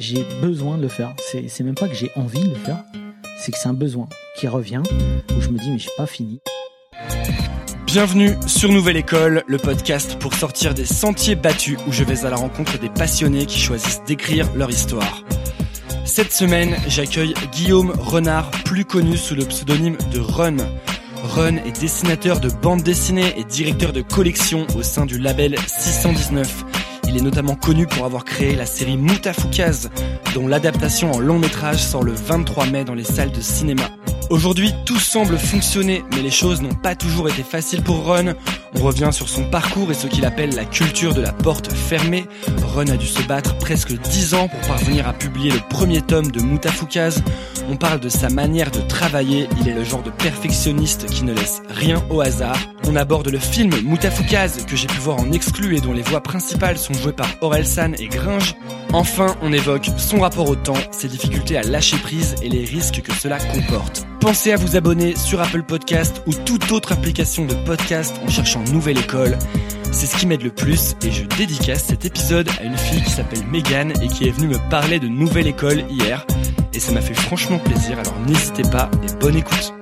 J'ai besoin de le faire. C'est même pas que j'ai envie de le faire, c'est que c'est un besoin qui revient où je me dis mais j'ai pas fini. Bienvenue sur Nouvelle École, le podcast pour sortir des sentiers battus où je vais à la rencontre des passionnés qui choisissent d'écrire leur histoire. Cette semaine, j'accueille Guillaume Renard, plus connu sous le pseudonyme de Run. Run est dessinateur de bande dessinée et directeur de collection au sein du label 619. Il est notamment connu pour avoir créé la série Moutafoukaz, dont l'adaptation en long métrage sort le 23 mai dans les salles de cinéma. Aujourd'hui, tout semble fonctionner, mais les choses n'ont pas toujours été faciles pour Run. On revient sur son parcours et ce qu'il appelle la culture de la porte fermée. Run a dû se battre presque 10 ans pour parvenir à publier le premier tome de Moutafoukaz. On parle de sa manière de travailler, il est le genre de perfectionniste qui ne laisse rien au hasard. On aborde le film Moutafoukaz que j'ai pu voir en exclu et dont les voix principales sont jouées par Orelsan et Gringe. Enfin, on évoque son rapport au temps, ses difficultés à lâcher prise et les risques que cela comporte. Pensez à vous abonner sur Apple Podcast ou toute autre application de podcast en cherchant Nouvelle École. C'est ce qui m'aide le plus et je dédicace cet épisode à une fille qui s'appelle Megan et qui est venue me parler de Nouvelle École hier. Et ça m'a fait franchement plaisir, alors n'hésitez pas et bonne écoute.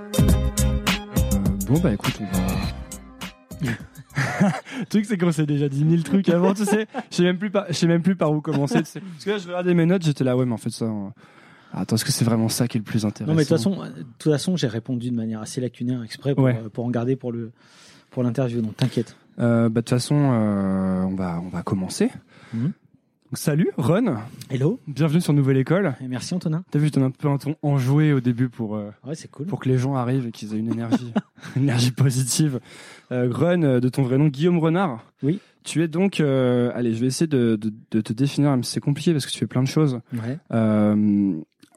Bon bah écoute, on va. le truc c'est qu'on s'est déjà dit mille trucs avant, tu sais. Je sais même plus par, où commencer. Parce que là je regardais mes notes, j'étais là ouais mais en fait ça. Euh, Attends, est-ce que c'est vraiment ça qui est le plus intéressant Non mais de toute façon, de toute façon, j'ai répondu de manière assez lacunaire exprès pour, Ouais. euh, pour en garder pour le pour l'interview. Donc t'inquiète. Euh, bah de toute façon, euh, on va on va commencer. Mhm. Donc, Salut, Ron. Hello. Bienvenue sur Nouvelle École. Et merci Antonin. T'as vu, je donne un peu un ton enjoué au début pour euh, Ouais, c'est cool. pour que les gens arrivent et qu'ils aient une énergie, une énergie positive. Euh, Run, euh, de ton vrai nom, Guillaume Renard. Oui. Tu es donc, euh, allez, je vais essayer de, de, de te définir, si c'est compliqué parce que tu fais plein de choses. Ouais.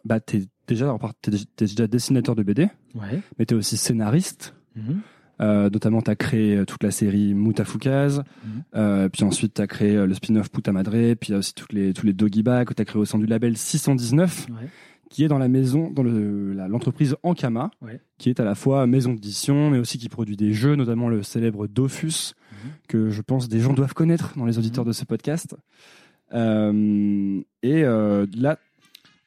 Bah, t'es déjà, alors, t'es, t'es déjà dessinateur de BD, Ouais. mais t'es aussi scénariste. Mhm. Euh, notamment, t'as créé euh, toute la série Moutafoukaz, Mhm. euh, puis ensuite t'as créé euh, le spin-off Puta Madre, puis aussi toutes les, tous les doggy bags que t'as créé au sein du label 619 Ouais. qui est dans la maison, dans le- la- l'entreprise Ankama, Ouais. qui est à la fois maison d'édition, mais aussi qui produit des jeux, notamment le célèbre Dofus, Mhm. que je pense des gens doivent connaître dans les auditeurs de ce podcast. Euh, et là,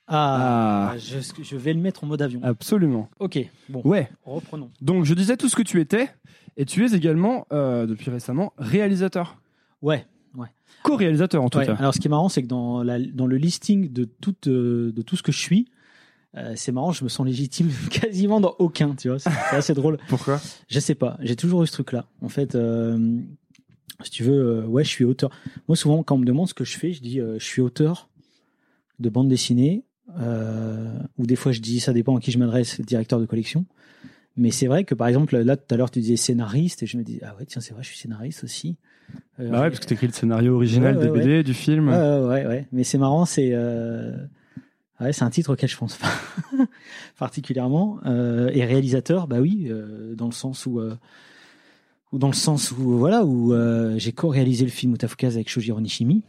Ah, Ah. Je, je vais le mettre en mode avion. absolument. Ok. Bon. Ouais. Reprenons. Donc je disais tout ce que tu étais, et tu es également, euh, depuis récemment, réalisateur. Ouais. Co-réalisateur en tout Ouais. cas. Alors ce qui est marrant, c'est que dans, la, dans le listing de tout, euh, de tout ce que je suis, euh, c'est marrant, je me sens légitime quasiment dans aucun, tu vois. C'est assez drôle. Pourquoi? Je sais pas, j'ai toujours eu ce truc-là. En fait, euh, si tu veux, euh, ouais, je suis auteur. Moi, souvent, quand on me demande ce que je fais, je dis je suis auteur de bande dessinée, ou des fois je dis ça dépend à qui je m'adresse, directeur de collection. Mais c'est vrai que par exemple, là tout à l'heure tu disais scénariste, et je me dis ah ouais, tiens, c'est vrai, je suis scénariste aussi. Euh, Bah ouais, parce que tu écris le scénario original Ouais, ouais, des BD, du film. Ouais, ouais. Mais c'est marrant, c'est euh, ouais, c'est un titre auquel je pense pas particulièrement. Euh, et réalisateur, bah oui, euh, dans le sens où, euh, ou dans le sens où voilà, où euh, j'ai co-réalisé le film Utafukaz avec Shojiro Nishimi.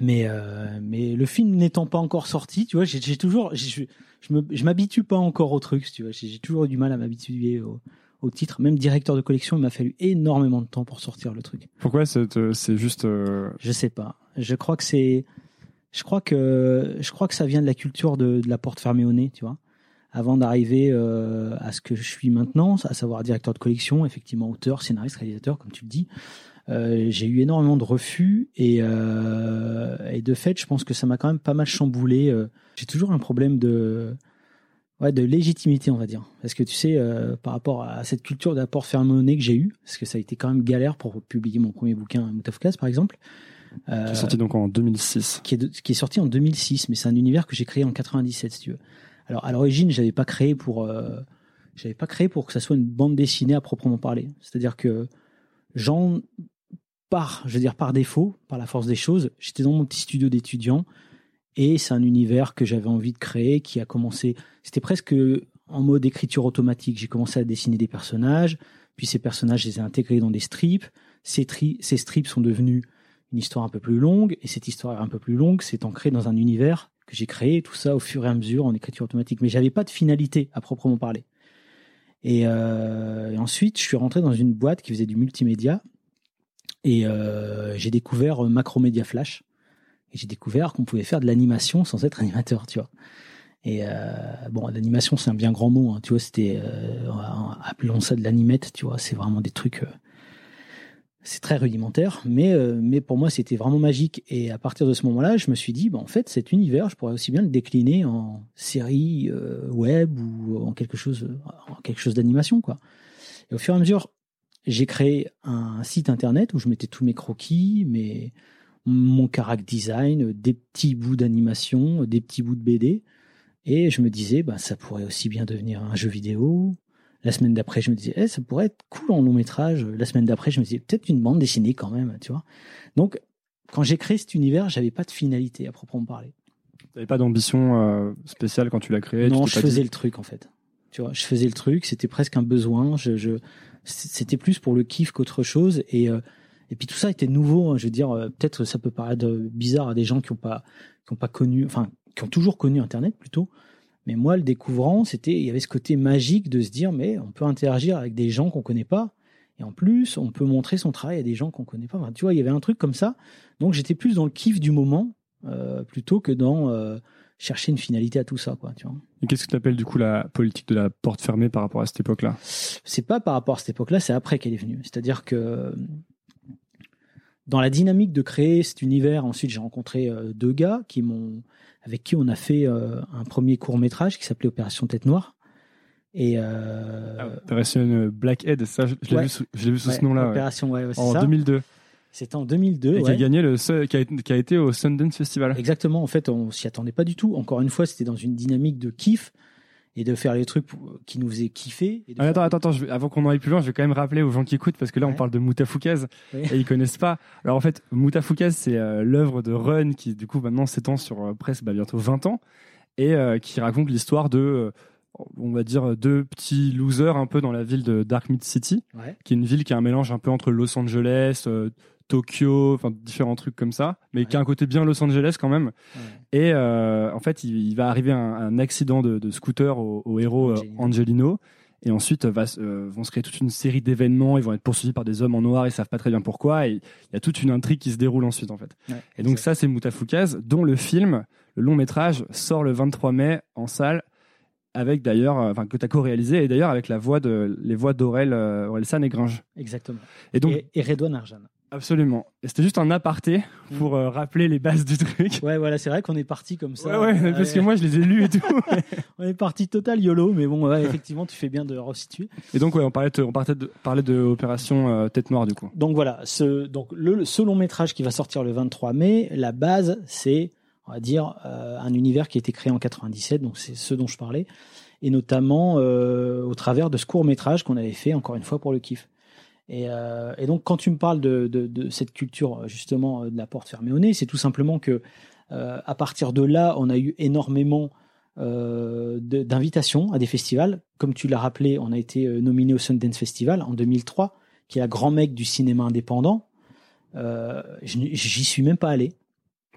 Mais euh, mais le film n'étant pas encore sorti, tu vois, j'ai toujours, je je m'habitue pas encore au truc, tu vois. J'ai toujours eu du mal à m'habituer au, au titre. Même directeur de collection, il m'a fallu énormément de temps pour sortir le truc. Pourquoi c'est euh, c'est juste. euh, Je sais pas. Je crois que c'est. Je crois que je crois que ça vient de la culture de, de la porte fermée au nez, tu vois. Avant d'arriver euh, à ce que je suis maintenant, à savoir directeur de collection, effectivement auteur, scénariste, réalisateur, comme tu le dis, euh, j'ai eu énormément de refus et, euh, et de fait, je pense que ça m'a quand même pas mal chamboulé. euh. J'ai toujours un problème de ouais, de légitimité, on va dire, parce que tu sais, euh, par rapport à cette culture au nez que j'ai eue, parce que ça a été quand même galère pour publier mon premier bouquin, Moutafkaz, par exemple. Qui est sorti donc en 2006. qui est, de- qui est sorti en 2006, mais c'est un univers que j'ai créé en 97, si tu veux. Alors à l'origine, j'avais pas créé pour, j'avais pas créé pour que ça soit une bande dessinée à proprement parler. C'est-à-dire que j'en par, je veux dire par défaut, par la force des choses, j'étais dans mon petit studio d'étudiant et c'est un univers que j'avais envie de créer, qui a commencé, c'était presque en mode écriture automatique. J'ai commencé à dessiner des personnages, puis ces personnages, je les ai intégrés dans des strips. Ces, ces strips sont devenus une histoire un peu plus longue, et cette histoire un peu plus longue s'est ancrée dans un univers que j'ai créé, tout ça au fur et à mesure en écriture automatique. Mais j'avais pas de finalité à proprement parler. Et, euh, et ensuite, je suis rentré dans une boîte qui faisait du multimédia, et euh, j'ai découvert Macromedia Flash. Et j'ai découvert qu'on pouvait faire de l'animation sans être animateur, tu vois. Et euh, bon, l'animation c'est un bien grand mot, hein, tu vois. C'était, euh, appelons ça de l'animette, tu vois. C'est vraiment des trucs. Euh, c'est très rudimentaire, mais euh, mais pour moi c'était vraiment magique. Et à partir de ce moment-là, je me suis dit, bah, en fait, cet univers, je pourrais aussi bien le décliner en série euh, web ou en quelque chose, en quelque chose d'animation, quoi. Et au fur et à mesure, j'ai créé un site internet où je mettais tous mes croquis, mes mon character design, des petits bouts d'animation, des petits bouts de BD. Et je me disais, bah, ça pourrait aussi bien devenir un jeu vidéo. La semaine d'après, je me disais, eh, ça pourrait être cool en long métrage. La semaine d'après, je me disais, peut-être une bande dessinée quand même, tu vois. Donc, quand j'ai créé cet univers, j'avais pas de finalité à proprement parler. Tu n'avais pas d'ambition euh, spéciale quand tu l'as créé Non, je faisais le truc en fait. Tu vois, je faisais le truc, c'était presque un besoin. Je, je c'était plus pour le kiff qu'autre chose. Et, euh, et puis tout ça était nouveau. Hein. je veux dire, euh, peut-être ça peut paraître bizarre à des gens qui n'ont pas, qui ont pas connu, enfin, qui ont toujours connu Internet plutôt. Mais moi, le découvrant, c'était, il y avait ce côté magique de se dire, mais on peut interagir avec des gens qu'on connaît pas. Et en plus, on peut montrer son travail à des gens qu'on connaît pas. Tu vois, il y avait un truc comme ça. Donc, j'étais plus dans le kiff du moment euh, plutôt que dans euh, chercher une finalité à tout ça, quoi. Tu vois. Et qu'est-ce que tu appelles du coup la politique de la porte fermée par rapport à cette époque-là? C'est pas par rapport à cette époque-là, c'est après qu'elle est venue. C'est-à-dire que dans la dynamique de créer cet univers, ensuite j'ai rencontré euh, deux gars qui m'ont, avec qui on a fait euh, un premier court métrage qui s'appelait Opération Tête Noire. Et euh, ah, Opération Blackhead, ça, je, l'ai vu, sous, vu sous ce nom-là. Opération, ouais, en 2002. C'était en 2002. Et qui a gagné le, qui a, qui a, été au Sundance Festival. Exactement. En fait, on s'y attendait pas du tout. Encore une fois, c'était dans une dynamique de kiff et de faire les trucs qui nous faisaient kiffer. Ah, attends, attends, attends, je avant qu'on aille plus loin, je vais quand même rappeler aux gens qui écoutent parce que là, on parle de Moutafoukaz et ils connaissent pas. Alors en fait, Moutafoukaz, c'est euh, l'œuvre de Run qui, du coup, maintenant s'étend sur euh, presque bah, bientôt 20 ans et euh, qui raconte l'histoire de on va dire deux petits losers un peu dans la ville de Dark Mid City, qui est une ville qui est un mélange un peu entre Los Angeles, Tokyo, enfin différents trucs comme ça, mais qui a un côté bien Los Angeles quand même. Et euh, en fait, il, va arriver un, accident de, scooter au, héros euh, Angelino. Et ensuite, va, euh, vont se créer toute une série d'événements. Ils vont être poursuivis par des hommes en noir. Ils savent pas très bien pourquoi. Et il y a toute une intrigue qui se déroule ensuite, en fait. et donc ça, c'est Moutafoukaz, dont le film, le long métrage, sort le 23 mai en salle avec d'ailleurs, enfin que tu as co-réalisé et d'ailleurs avec la voix de les voix d'Aurel euh, San et Gringe. Exactement. Et donc et, et Redouane Arjan. Absolument. C'était juste un aparté pour euh, rappeler les bases du truc. Ouais, voilà, c'est vrai qu'on est parti comme ça. Ouais, ouais, parce que moi je les ai lus et tout. on est parti total YOLO, mais bon, ouais, effectivement, tu fais bien de resituer. Et donc, ouais, on parlait de, on parlait de, parlait de Opération euh, Tête Noire du coup. Donc voilà, ce, donc le, ce long métrage qui va sortir le 23 mai, la base, c'est, on va dire, euh, un univers qui a été créé en 97, donc c'est ce dont je parlais, et notamment au travers de ce court métrage qu'on avait fait, encore une fois, pour le kiff. Euh, et, donc, quand tu me parles de, cette culture justement de la porte fermée au nez, c'est tout simplement que euh, à partir de là, on a eu énormément euh, d'invitations à des festivals. Comme tu l'as rappelé, on a été nominé au Sundance Festival en 2003, qui est la grand mec du cinéma indépendant. J'y suis même pas allé.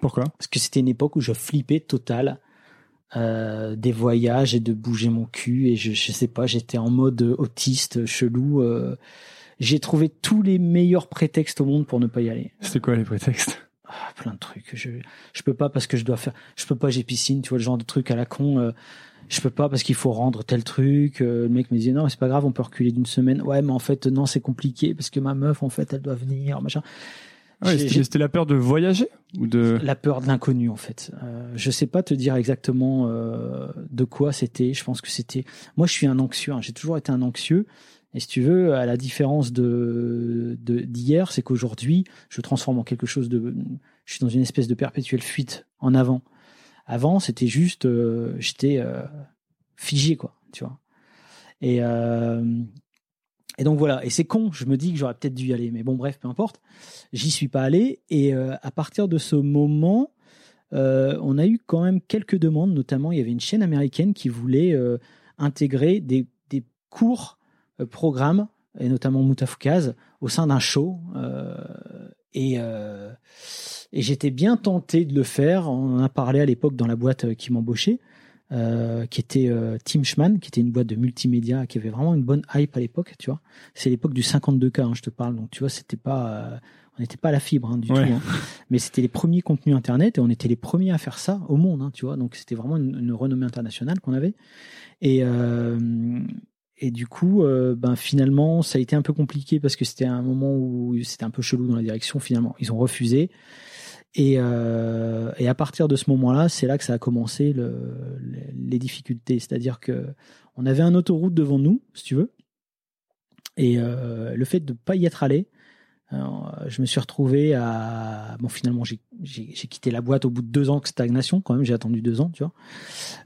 Pourquoi? Parce que c'était une époque où je flippais total. des voyages et de bouger mon cul et je, je sais pas j'étais en mode autiste chelou j'ai trouvé tous les meilleurs prétextes au monde pour ne pas y aller. C'était quoi les prétextes? Ah, Plein de trucs. Je je peux pas parce que je dois faire. Je peux pas. J'ai piscine. Tu vois le genre de truc à la con. Euh, je peux pas parce qu'il faut rendre tel truc. Euh, le mec me disait non, c'est pas grave, on peut reculer d'une semaine. Ouais, mais en fait non, c'est compliqué parce que ma meuf en fait elle doit venir, machin. C'était la peur de voyager ou de la peur de l'inconnu en fait. Euh, je sais pas te dire exactement euh, de quoi c'était. Je pense que c'était. Moi, je suis un anxieux. Hein. J'ai toujours été un anxieux. Et si tu veux, à la différence de d'hier, c'est qu'aujourd'hui, je transforme en quelque chose de, je suis dans une espèce de perpétuelle fuite en avant. Avant, c'était juste, euh, j'étais euh, figé, quoi, tu vois. Et euh, et donc voilà. Et c'est con. Je me dis que j'aurais peut-être dû y aller, mais bon, bref, peu importe. J'y suis pas allé. Et à partir de ce moment, on a eu quand même quelques demandes. Notamment, il y avait une chaîne américaine qui voulait intégrer des, des cours programme, et notamment Moutafoukaz, au sein d'un show. Euh, et, euh, et j'étais bien tenté de le faire. On en a parlé à l'époque dans la boîte qui m'embauchait. Euh, qui était euh, Team Schman, qui était une boîte de multimédia, qui avait vraiment une bonne hype à l'époque, tu vois. C'est l'époque du 52K, hein, je te parle. Donc, tu vois, c'était pas, On n'était pas à la fibre hein, du tout, hein. mais c'était les premiers contenus internet et on était les premiers à faire ça au monde, tu vois. Donc c'était vraiment une, renommée internationale qu'on avait. Et euh, et du coup, euh, ben finalement, ça a été un peu compliqué parce que c'était un moment où c'était un peu chelou dans la direction. Finalement, ils ont refusé. Et, euh, et à partir de ce moment-là, c'est là que ça a commencé le, les difficultés. C'est-à-dire que on avait un autoroute devant nous, si tu veux, et euh, le fait de ne pas y être allé, je me suis retrouvé à bon finalement j'ai quitté la boîte au bout de deux ans de stagnation quand même j'ai attendu deux ans tu vois.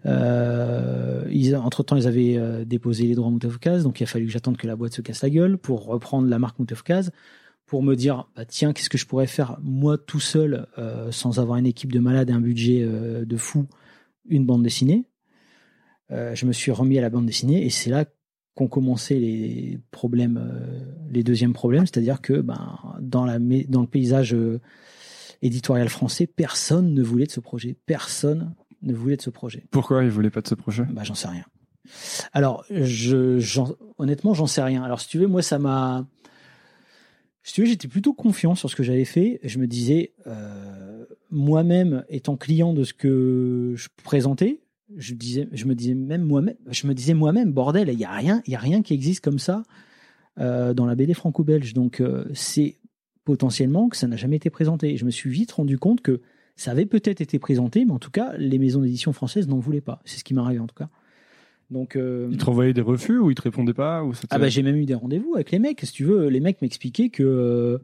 Euh, ils, entre temps ils avaient euh, déposé les droits Moutafukaz donc il a fallu que j'attende que la boîte se casse la gueule pour reprendre la marque Moutafukaz pour me dire bah tiens qu'est-ce que je pourrais faire moi tout seul euh, sans avoir une équipe de malades et un budget euh, de fou une bande dessinée. Euh, je me suis remis à la bande dessinée et c'est là qu'ont commencé les problèmes, euh, les deuxièmes problèmes, c'est-à-dire que ben, dans, la, dans le paysage euh, éditorial français, personne ne voulait de ce projet. Personne ne voulait de ce projet. Pourquoi ils voulaient pas de ce projet? Bah, J'en sais rien. Alors, je, honnêtement, j'en sais rien. Alors, si tu veux, moi, ça m'a. Si tu veux, j'étais plutôt confiant sur ce que j'avais fait. Je me disais, euh, moi-même, étant client de ce que je présentais, je disais, je me disais même moi-même, je me disais moi-même, bordel, il y a rien, il y a rien qui existe comme ça euh, dans la BD franco-belge. Donc euh, c'est potentiellement que ça n'a jamais été présenté. je me suis vite rendu compte que ça avait peut-être été présenté, mais en tout cas, les maisons d'édition françaises n'en voulaient pas. C'est ce qui m'est arrivé en tout cas. Donc, euh, ils te renvoyaient des refus ou ils te répondaient pas ou Ah bah j'ai même eu des rendez-vous avec les mecs. Si tu veux, les mecs m'expliquaient que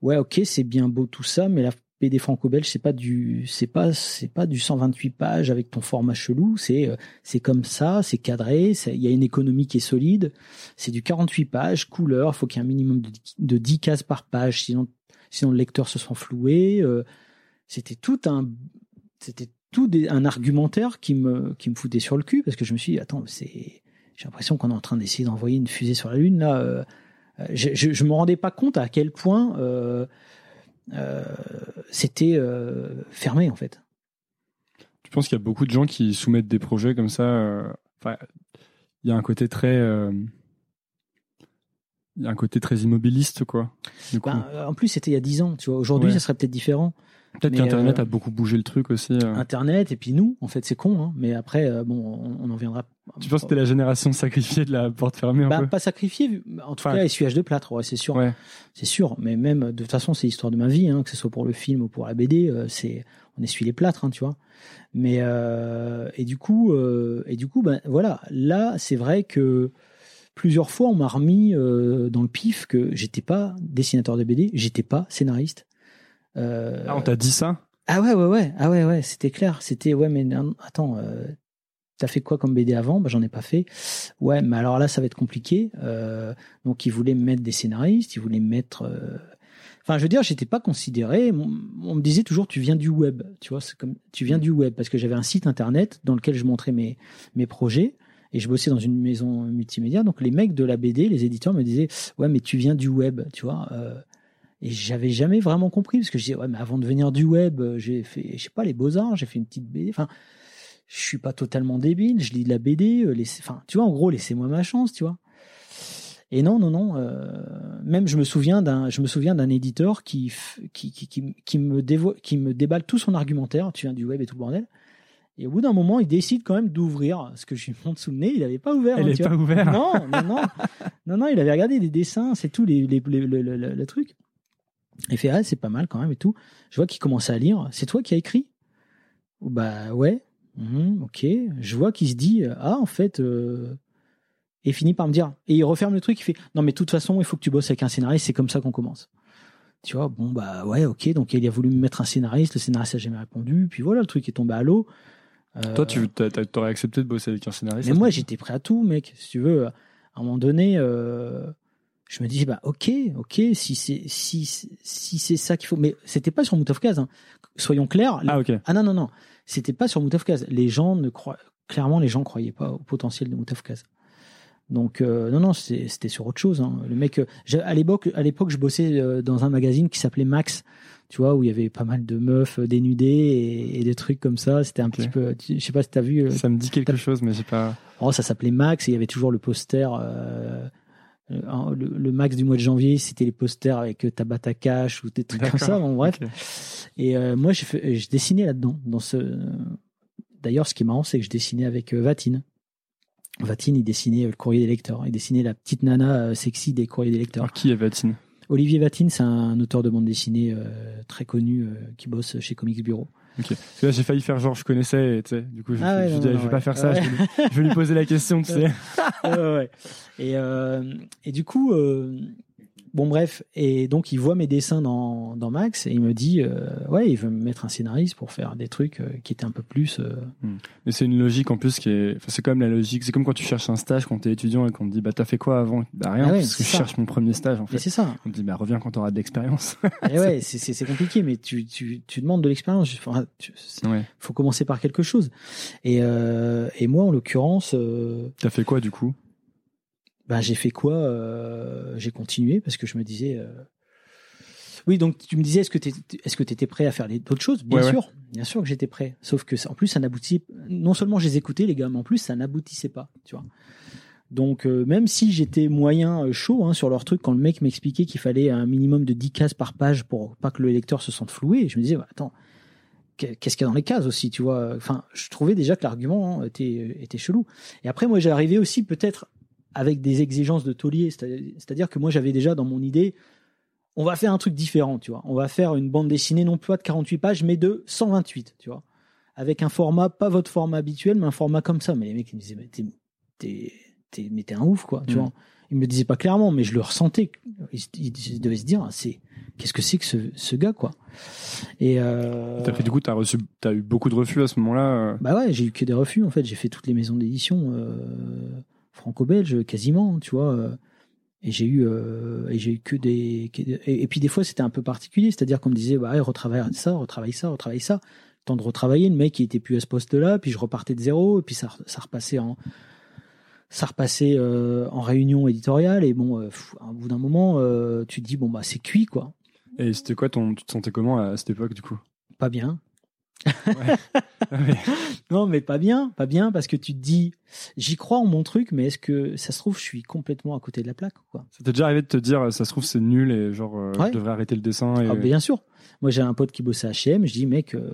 ouais, ok, c'est bien beau tout ça, mais la BD franco-belge, c'est pas du, c'est pas, c'est pas du 128 pages avec ton format chelou. C'est, euh, c'est comme ça, c'est cadré. Il y a une économie qui est solide. C'est du 48 pages, couleur. Faut qu'il y ait un minimum de, de 10 cases par page, sinon, sinon le lecteur se sent floué. Euh, c'était tout un, c'était tout un argumentaire qui me, qui me foutait sur le cul parce que je me suis dit, attends, c'est, j'ai l'impression qu'on est en train d'essayer d'envoyer une fusée sur la lune là. Euh, je, je, me rendais pas compte à quel point c'était euh, fermé en fait. Tu penses qu'il y a beaucoup de gens qui soumettent des projets comme ça euh, Enfin, il y a un côté très il y a un côté très immobiliste, quoi. Ben, en plus, c'était il y a 10 ans, tu vois. Aujourd'hui, ça serait peut-être différent. Peut-être qu'Internet a beaucoup bougé le truc aussi. Internet, et puis nous, en fait, c'est con, hein. mais après, bon, on, en viendra. Tu penses que c'était la génération sacrifiée de la porte fermée un bah, peu? Pas sacrifiée, en tout cas, essuyage de plâtre, ouais, c'est sûr. C'est sûr, mais même, de toute façon, c'est l'histoire de ma vie, hein, que ce soit pour le film ou pour la BD, c'est on essuie les plâtres, hein, tu vois. Mais, euh, et du coup, euh, et du coup, ben, voilà, là, c'est vrai que plusieurs fois, on m'a remis euh, dans le pif que j'étais pas dessinateur de BD, j'étais pas scénariste. Euh, ah, on t'a dit ça Ah ouais, ouais, ouais, ah ouais, ouais, c'était clair. C'était ouais, mais attends, euh, t'as fait quoi comme BD avant? Bah j'en ai pas fait. Ouais, mais alors là, ça va être compliqué. donc ils voulaient me mettre des scénaristes, ils voulaient me mettre. Enfin, je veux dire, j'étais pas considéré. On, me disait toujours, tu viens du web, tu vois, c'est comme tu viens du web parce que j'avais un site internet dans lequel je montrais mes mes projets et je bossais dans une maison multimédia. Donc les mecs de la BD, les éditeurs me disaient ouais mais tu viens du web, tu vois. Euh, et j'avais jamais vraiment compris parce que je disais ouais mais avant de venir du web, j'ai fait je sais pas les beaux arts, j'ai fait une petite BD. Enfin je suis pas totalement débile, je lis de la BD. Euh, enfin tu vois en gros laissez-moi ma chance, tu vois. Et non, non, non. Euh, même je me souviens d'un, je me souviens d'un éditeur qui qui, qui, qui, qui me qui me déballe tout son argumentaire. Tu viens du web et tout le bordel. Et au bout d'un moment, il décide quand même d'ouvrir ce que je lui montre sous le nez. Il n'avait pas ouvert. Il n'avait pas ouvert. Non, non, non, non, non, il avait regardé des dessins, c'est tout, les, les, le, le, truc. Il fait ah c'est pas mal quand même et tout. Je vois qu'il commence à lire. C'est toi qui as écrit? Bah ouais. Mhm, ok. Je vois qu'il se dit ah en fait. Euh... Et finit par me dire et il referme le truc. Il fait non mais de toute façon il faut que tu bosses avec un scénariste. C'est comme ça qu'on commence. Tu vois bon bah ouais ok donc il a voulu me mettre un scénariste. Le scénariste n'a jamais répondu. Puis voilà le truc est tombé à l'eau. Toi, tu aurais accepté de bosser avec un scénariste Mais moi, j'étais prêt à tout, mec. Si tu veux, à un moment donné, euh, je me dis, bah, ok, ok, si c'est si si c'est ça qu'il faut. Mais c'était pas sur Mout of hein. Soyons clairs. Ah, ok. Ah non, non, non. C'était pas sur Mout of Les gens ne croient clairement, les gens croyaient pas au potentiel de Mout of Donc euh, non non c'était sur autre chose. Hein. Le mec, euh, à l'époque à l'époque je bossais dans un magazine qui s'appelait Max tu vois, où il y avait pas mal de meufs dénudées et, des trucs comme ça. C'était un petit peu, je sais pas si t'as vu. Ça me dit quelque chose, mais j'ai pas. Oh, ça s'appelait Max et il y avait toujours le poster. Euh, le, max du mois de janvier, c'était les posters avec Tabata Cash ou des trucs comme ça. Bon, bref. Et moi, je dessinais là-dedans. Dans ce. D'ailleurs, ce qui est marrant, c'est que je dessinais avec Vatine. Vatine, il dessinait le courrier des lecteurs. Il dessinait la petite nana sexy des courriers des lecteurs. Alors, qui est Vatine? Olivier Vatine, c'est un auteur de bande dessinée très connu qui bosse chez Comics Bureau. Ok. là, j'ai failli faire genre je connaissais, tu sais. Du coup, je, ah je, vais pas faire ça. Je, vais lui, poser la question, tu sais. Et, euh, et du coup, euh, Bon, bref, et donc il voit mes dessins dans, dans Max et il me dit, euh, ouais, il veut me mettre un scénariste pour faire des trucs euh, qui étaient un peu plus. Euh, hmm. Mais c'est une logique en plus qui est. Enfin, c'est comme la logique. C'est comme quand tu cherches un stage quand t'es étudiant et qu'on te dit, bah t'as fait quoi avant? Bah rien, ah parce que je cherche mon premier stage en fait. c'est ça. On te dit, bah reviens quand t'auras de l'expérience. et ouais, c'est compliqué, mais tu, tu, tu demandes de l'expérience. Enfin, ouais. faut commencer par quelque chose. Et, et moi, en l'occurrence. T'as fait quoi du coup? Ben, j'ai fait quoi euh, J'ai continué parce que je me disais. Euh, oui, donc tu me disais, est-ce que tu que étais prêt à faire d'autres choses? Bien sûr, bien sûr que j'étais prêt. Sauf que en plus, ça n'aboutit. Non seulement je les écoutais les gars, mais en plus, ça n'aboutissait pas. Tu vois. Donc euh, même si j'étais moyen chaud hein, sur leur truc, quand le mec m'expliquait qu'il fallait un minimum de 10 cases par page pour pas que le lecteur se sente floué, je me disais, attends, qu'est-ce qu'il y a dans les cases aussi, tu vois? Enfin, je trouvais déjà que l'argument hein, était, était chelou. Et après, moi, j'arrivais aussi peut-être avec des exigences de taulier. C'est-à-dire que moi, j'avais déjà dans mon idée, on va faire un truc différent, tu vois. On va faire une bande dessinée non pas de 48 pages, mais de 128, tu vois. Avec un format, pas votre format habituel, mais un format comme ça. Mais les mecs, ils me disaient, mais t'es, un ouf, quoi, tu mm. vois. Ils me le disaient pas clairement, mais je le ressentais. Ils, devaient se dire, c'est, qu'est-ce que c'est que ce, ce, gars, quoi. Et euh... T'as fait, du coup, t'as reçu, t'as eu beaucoup de refus à ce moment-là. Euh bah ouais, j'ai eu que des refus, en fait. J'ai fait toutes les maisons d'édition. Euh franco-belge quasiment, tu vois. Euh, et j'ai eu euh, et j'ai eu que des et, puis des fois c'était un peu particulier, c'est-à-dire qu'on me disait bah retravaille ça, retravaille ça, retravaille ça. Temps de retravailler, le mec il était plus à ce poste-là, puis je repartais de zéro, et puis ça ça repassait en ça repassait euh, en réunion éditoriale et bon au bout d'un moment tu te dis bon bah c'est cuit quoi. Et c'était quoi ton tu te sentais comment à cette époque du coup? Pas bien. non, mais pas bien, pas bien, parce que tu te dis, j'y crois en mon truc, mais est-ce que ça se trouve, je suis complètement à côté de la plaque, quoi? Ça t'est déjà arrivé de te dire, ça se trouve, c'est nul et genre, euh, je devrais arrêter le dessin. Et... Ah, bien sûr. Moi, j'ai un pote qui bossait à H&M, je dis, mec, euh,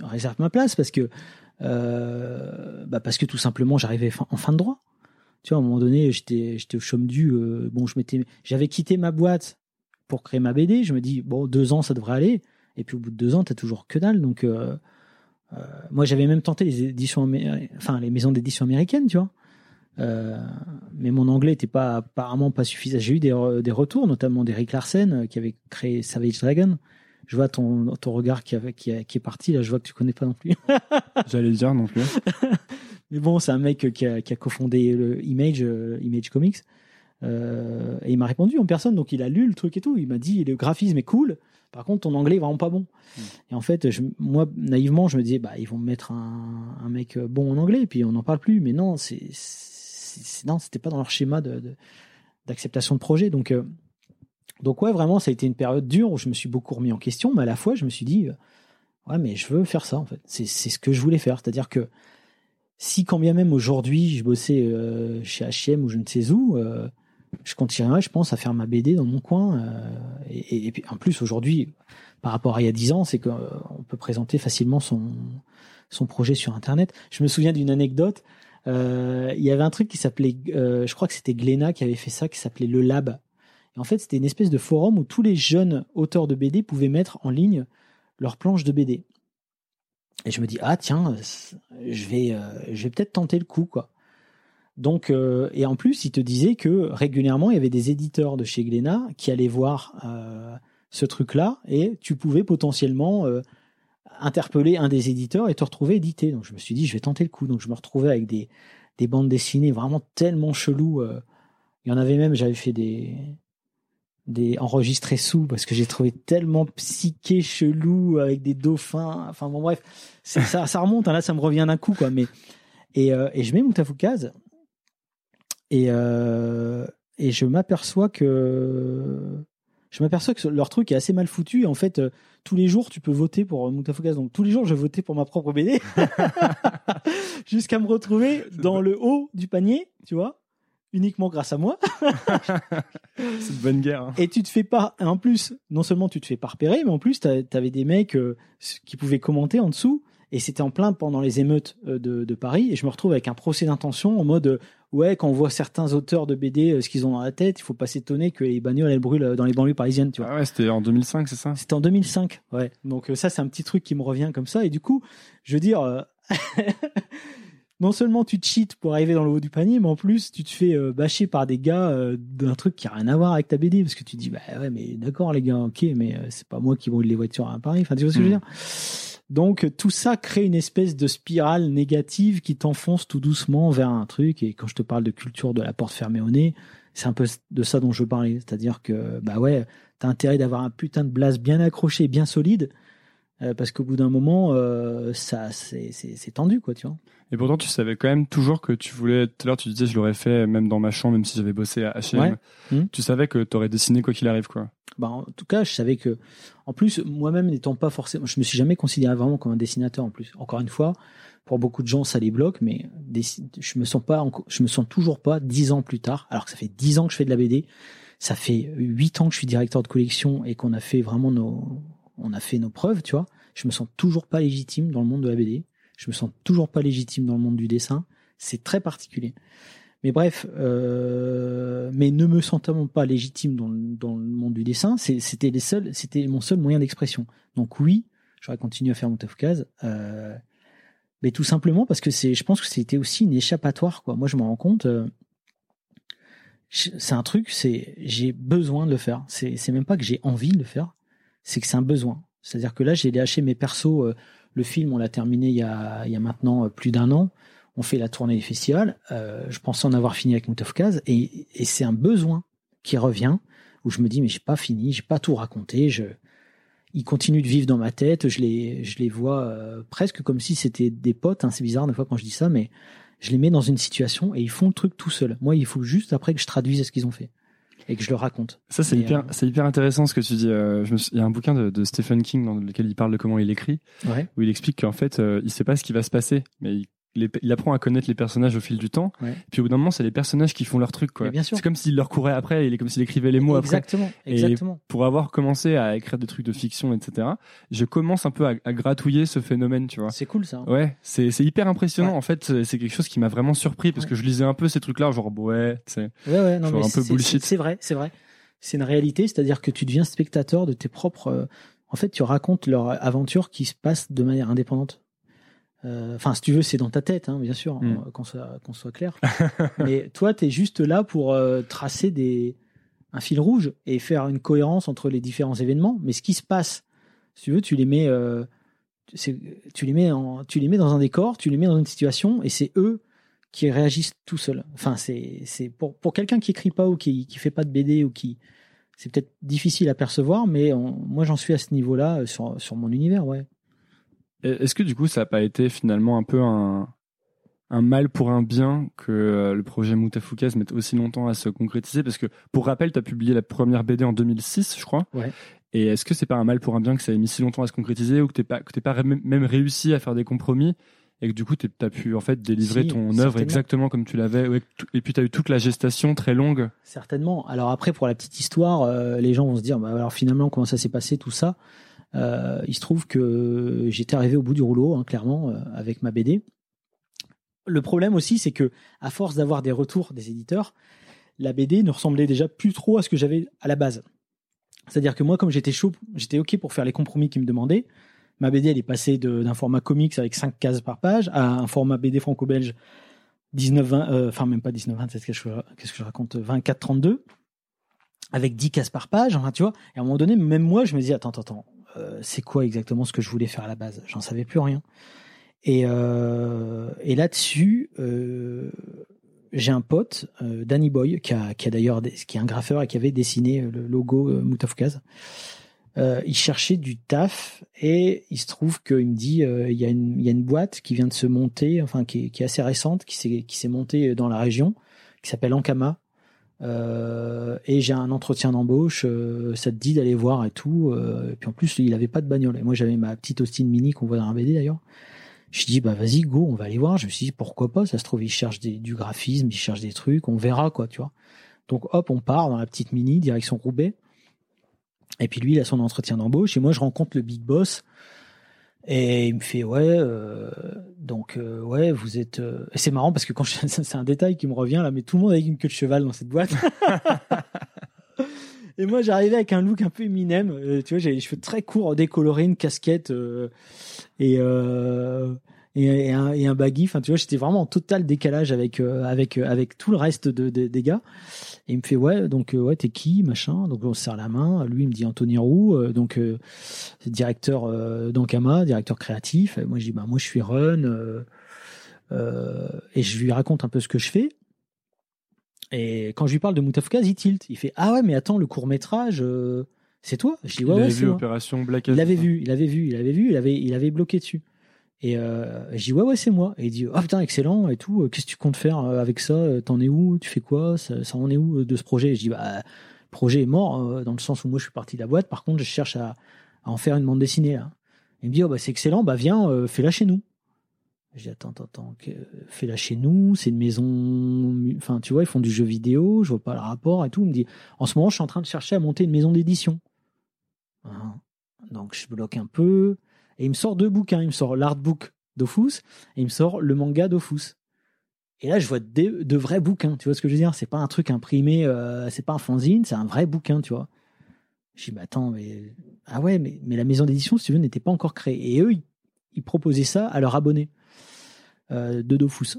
réserve ma place parce que, euh, bah parce que tout simplement, j'arrivais en fin de droit. Tu vois, à un moment donné, j'étais, j'étais au chaume du. bon, je m'étais, j'avais quitté ma boîte pour créer ma BD. Je me dis, bon, deux ans, ça devrait aller. Et puis au bout de deux ans, tu toujours que dalle. Donc, euh, euh, moi, j'avais même tenté les éditions, enfin les maisons d'édition américaines, tu vois. Euh, mais mon anglais n'était pas apparemment pas suffisant. J'ai eu des, des retours, notamment d'Eric Larsen qui avait créé Savage Dragon. Je vois ton, ton regard qui, avait, qui, qui, est parti là. Je vois que tu connais pas non plus. J'allais dire non plus. mais bon, c'est un mec qui a, qui a cofondé le Image, Image Comics. Et il m'a répondu en personne, donc il a lu le truc et tout. Il m'a dit le graphisme est cool, par contre, ton anglais est vraiment pas bon. Hmm. Et en fait, je, moi, naïvement, je me disais, bah, ils vont me mettre un, un mec euh, bon en anglais, et puis on n'en parle plus. Mais non, c'est, non, c'était pas dans leur schéma de, d'acceptation de, projet. Donc, euh, donc ouais, vraiment, ça a été une période dure où je me suis beaucoup remis en question, mais à la fois, je me suis dit, euh, ouais, mais je veux faire ça, en fait. C'est, c'est ce que je voulais faire. C'est-à-dire que si, quand bien même aujourd'hui, je bossais chez H&M ou je ne sais où, je continuerai, je pense, à faire ma BD dans mon coin. Euh, et, en plus, aujourd'hui, par rapport à il y a 10 ans, c'est qu'on euh, peut présenter facilement son, son projet sur Internet. Je me souviens d'une anecdote. Euh, il y avait un truc qui s'appelait, je crois que c'était Glénat qui avait fait ça, qui s'appelait Le Lab. Et en fait, c'était une espèce de forum où tous les jeunes auteurs de BD pouvaient mettre en ligne leurs planches de BD. Et je me dis, ah tiens, je vais, je vais peut-être tenter le coup, quoi. Donc, euh, et en plus, il te disait que régulièrement, il y avait des éditeurs de chez Glénat qui allaient voir euh, ce truc-là et tu pouvais potentiellement euh, interpeller un des éditeurs et te retrouver édité. Donc, je me suis dit, je vais tenter le coup. Donc, je me retrouvais avec des, des bandes dessinées vraiment tellement cheloues. il y en avait même, j'avais fait des, des enregistrés sous parce que j'ai trouvé tellement psyché chelou avec des dauphins. Enfin, bon, bref, ça, ça remonte. Hein, là, ça me revient d'un coup, quoi. Mais, et, et je mets Moutafoukaz et, euh, et je m'aperçois que je m'aperçois que leur truc est assez mal foutu. Et en fait, euh, tous les jours, tu peux voter pour Moutafoukaz. Donc tous les jours, je votais pour ma propre BD jusqu'à me retrouver dans le haut du panier, tu vois, uniquement grâce à moi. c'est une bonne guerre. Hein. Et tu te fais pas, en plus, non seulement tu te fais pas repérer, mais en plus, tu avais des mecs euh, qui pouvaient commenter en dessous. Et c'était en plein pendant les émeutes euh, de, de, Paris. Et je me retrouve avec un procès d'intention en mode, euh, ouais, quand on voit certains auteurs de BD, ce qu'ils ont dans la tête, il faut pas s'étonner que les bagnoles, elles brûlent dans les banlieues parisiennes, tu vois. Ah ouais, c'était en 2005, c'est ça? C'était en 2005, ouais. Donc ça, c'est un petit truc qui me revient comme ça. Et du coup, je veux dire, non seulement tu te cheats pour arriver dans le haut du panier, mais en plus tu te fais euh, bâcher par des gars euh, d'un truc qui a rien à voir avec ta BD parce que tu dis bah ouais mais d'accord les gars ok mais euh, c'est pas moi qui brûle les voitures à Paris. Enfin tu vois ce que je veux hmm. dire? Donc tout ça crée une espèce de spirale négative qui t'enfonce tout doucement vers un truc. Et quand je te parle de culture de la porte fermée au nez, c'est un peu de ça dont je parlais. C'est-à-dire que bah ouais t'as intérêt d'avoir un putain de blase bien accroché, bien solide euh, parce qu'au bout d'un moment, euh, ça, c'est tendu, quoi, tu vois. Et pourtant, tu savais quand même toujours que tu voulais. Tout à l'heure, tu disais, je l'aurais fait même dans ma chambre, même si j'avais bossé à H&M. Tu savais que tu aurais dessiné quoi qu'il arrive, quoi. Bah, en tout cas, je savais que. En plus, moi-même n'étant pas forcément, je me suis jamais considéré vraiment comme un dessinateur. En plus, encore une fois, pour beaucoup de gens, ça les bloque, mais je me sens pas, je me sens toujours pas dix ans plus tard, alors que ça fait dix ans que je fais de la BD. Ça fait huit ans que je suis directeur de collection et qu'on a fait vraiment nos on a fait nos preuves, tu vois. Je me sens toujours pas légitime dans le monde de la BD. Je me sens toujours pas légitime dans le monde du dessin. C'est très particulier. Mais bref, euh, mais ne me sentant pas légitime dans, le monde du dessin, c'était les seuls, c'était mon seul moyen d'expression. Donc oui, j'aurais continué à faire mon Tofkaz, euh, mais tout simplement parce que c'est, je pense que c'était aussi une échappatoire, quoi. Moi, je me rends compte. Euh, c'est un truc, c'est j'ai besoin de le faire. C'est même pas que j'ai envie de le faire c'est que c'est un besoin. C'est-à-dire que là, j'ai lâché mes persos. Euh, le film, on l'a terminé il y a, il y a maintenant euh, plus d'un an. On fait la tournée des festivals. Euh, je pensais en avoir fini avec Moutafkaz. Et, et c'est un besoin qui revient où je me dis, mais j'ai pas fini, j'ai pas tout raconté. Je, ils continuent de vivre dans ma tête. Je les, je les vois presque comme si c'était des potes. Hein. C'est bizarre des fois quand je dis ça, mais je les mets dans une situation et ils font le truc tout seuls. Moi, il faut juste après que je traduise ce qu'ils ont fait et que je le raconte. Ça, c'est hyper, euh, hyper intéressant ce que tu dis. Euh, il y a un bouquin de, de, Stephen King dans lequel il parle de comment il écrit, ouais. où il explique qu'en fait, euh, il sait pas ce qui va se passer, mais il il apprend à connaître les personnages au fil du temps. Puis au bout d'un moment, c'est les personnages qui font leur truc. Quoi. C'est comme s'il leur courait après, il est comme s'il écrivait les mots exactement, après. Exactement. pour avoir commencé à écrire des trucs de fiction, etc., je commence un peu à, gratouiller ce phénomène, tu vois. C'est cool ça. Ouais, c'est hyper impressionnant. En fait, c'est quelque chose qui m'a vraiment surpris parce que je lisais un peu ces trucs-là, genre ouais, c'est ouais, ouais, non, un peu bullshit. C'est vrai, c'est vrai. C'est une réalité, c'est-à-dire que tu deviens spectateur de tes propres. Euh, en fait, tu racontes leur aventure qui se passe de manière indépendante. Euh, enfin, si tu veux, c'est dans ta tête, hein, bien sûr, mm. euh, qu'on soit, qu'on soit clair. Mais toi, tu es juste là pour euh, tracer des, un fil rouge et faire une cohérence entre les différents événements. Mais ce qui se passe, si tu veux, tu les mets, tu les mets, en, tu les mets dans un décor, tu les mets dans une situation, et c'est eux qui réagissent tout seuls. Enfin, c'est, c'est pour, pour quelqu'un qui écrit pas ou qui, qui fait pas de BD ou qui, c'est peut-être difficile à percevoir, mais moi j'en suis à ce niveau-là sur, sur mon univers, ouais. Est-ce que du coup, ça n'a pas été finalement un peu un, un mal pour un bien que euh, le projet Moutafoukaz mette aussi longtemps à se concrétiser? Parce que, pour rappel, tu as publié la première BD en 2006, je crois. Ouais. Et est-ce que c'est pas un mal pour un bien que ça ait mis si longtemps à se concrétiser ou que tu pas, que pas même réussi à faire des compromis et que du coup tu as pu en fait délivrer ton œuvre exactement comme tu l'avais et puis tu as eu toute la gestation très longue? Certainement. Alors après pour la petite histoire euh, les gens vont se dire bah, alors finalement comment ça s'est passé tout ça? Euh, il se trouve que j'étais arrivé au bout du rouleau, hein, clairement, euh, avec ma BD. Le problème aussi, c'est que à force d'avoir des retours des éditeurs, la BD ne ressemblait déjà plus trop à ce que j'avais à la base. C'est-à-dire que moi, comme j'étais chaud, j'étais OK pour faire les compromis qu'ils me demandaient. Ma BD, elle est passée d'un format comics avec 5 cases par page à un format BD franco-belge 19-20, euh, enfin même pas 19-20, qu'est-ce que je raconte, 24-32, avec 10 cases par page, enfin, tu vois. Et à un moment donné, même moi, je me dis, attends, attends, attends, euh, c'est quoi exactement ce que je voulais faire à la base? J'en savais plus rien. Et, euh, là-dessus, euh, j'ai un pote, Danny Boy, qui est un graffeur et qui avait dessiné le logo Moutafkaz. il cherchait du taf et il se trouve qu'il me dit il y, a une, boîte qui vient de se monter, enfin qui est, qui est assez récente, qui s'est montée dans la région, qui s'appelle Ankama, euh, et j'ai un entretien d'embauche, euh, ça te dit d'aller voir et tout. Euh, et puis en plus, il avait pas de bagnole. Et moi, j'avais ma petite Austin Mini qu'on voit dans un BD d'ailleurs. Je dis bah vas-y go, on va aller voir. Je me suis dit pourquoi pas, ça se trouve il cherche du graphisme, il cherche des trucs, on verra quoi, tu vois. Donc hop, on part dans la petite mini direction Roubaix. Et puis lui, il a son entretien d'embauche et moi je rencontre le big boss et il me fait ouais, euh, donc euh, ouais, vous êtes. euh, Et c'est marrant parce que quand je... c'est un détail qui me revient là, mais tout le monde avec une queue de cheval dans cette boîte. et moi j'arrivais avec un look un peu Eminem, tu vois, j'avais les cheveux très courts, décolorés, une casquette et, et et un, et un baggy. Enfin, tu vois, j'étais vraiment en total décalage avec euh, avec euh, avec tout le reste de, de- des gars. Et il me fait ouais, donc euh, ouais, t'es qui, machin? Donc on se serre la main. Lui il me dit Anthony Roux, donc directeur d'Ankama, directeur créatif. Et moi je dis bah moi je suis Run et je lui raconte un peu ce que je fais. Et quand je lui parle de Moutafoukaz, il tilt. Il fait ah ouais mais attends le court métrage c'est toi? Je dis Il ouais avait ouais vu moi. Opération Black Il Hat, l'avait vu, il avait vu, il avait vu, il il avait, il avait bloqué dessus. Et euh, je dis ouais ouais c'est moi. Et il dit oh putain excellent et tout. Qu'est-ce que tu comptes faire euh, avec ça? Euh, T'en es où? Tu fais quoi? Ça, en est où euh, de ce projet? Et Je dis bah projet est mort euh, dans le sens où moi je suis parti de la boîte. Par contre je cherche à, en faire une bande dessinée. Il me dit oh bah c'est excellent. Bah viens euh, fais-la chez nous. Je dis attends attends attends fais-la chez nous. C'est une maison. Enfin tu vois ils font du jeu vidéo. Je vois pas le rapport et tout. Il me dit en ce moment je suis en train de chercher à monter une maison d'édition. Hein? Donc je bloque un peu. Et il me sort deux bouquins. Il me sort l'artbook d'Ofus et il me sort le manga d'Ofus. Et là, je vois de vrais bouquins. Tu vois ce que je veux dire? C'est pas un truc imprimé, euh, c'est pas un fanzine, c'est un vrai bouquin, tu vois. Dis, mais attends, mais. Ah ouais, mais, la maison d'édition, si tu veux, n'était pas encore créée. Et eux, ils, proposaient ça à leurs abonnés euh, de Dofus.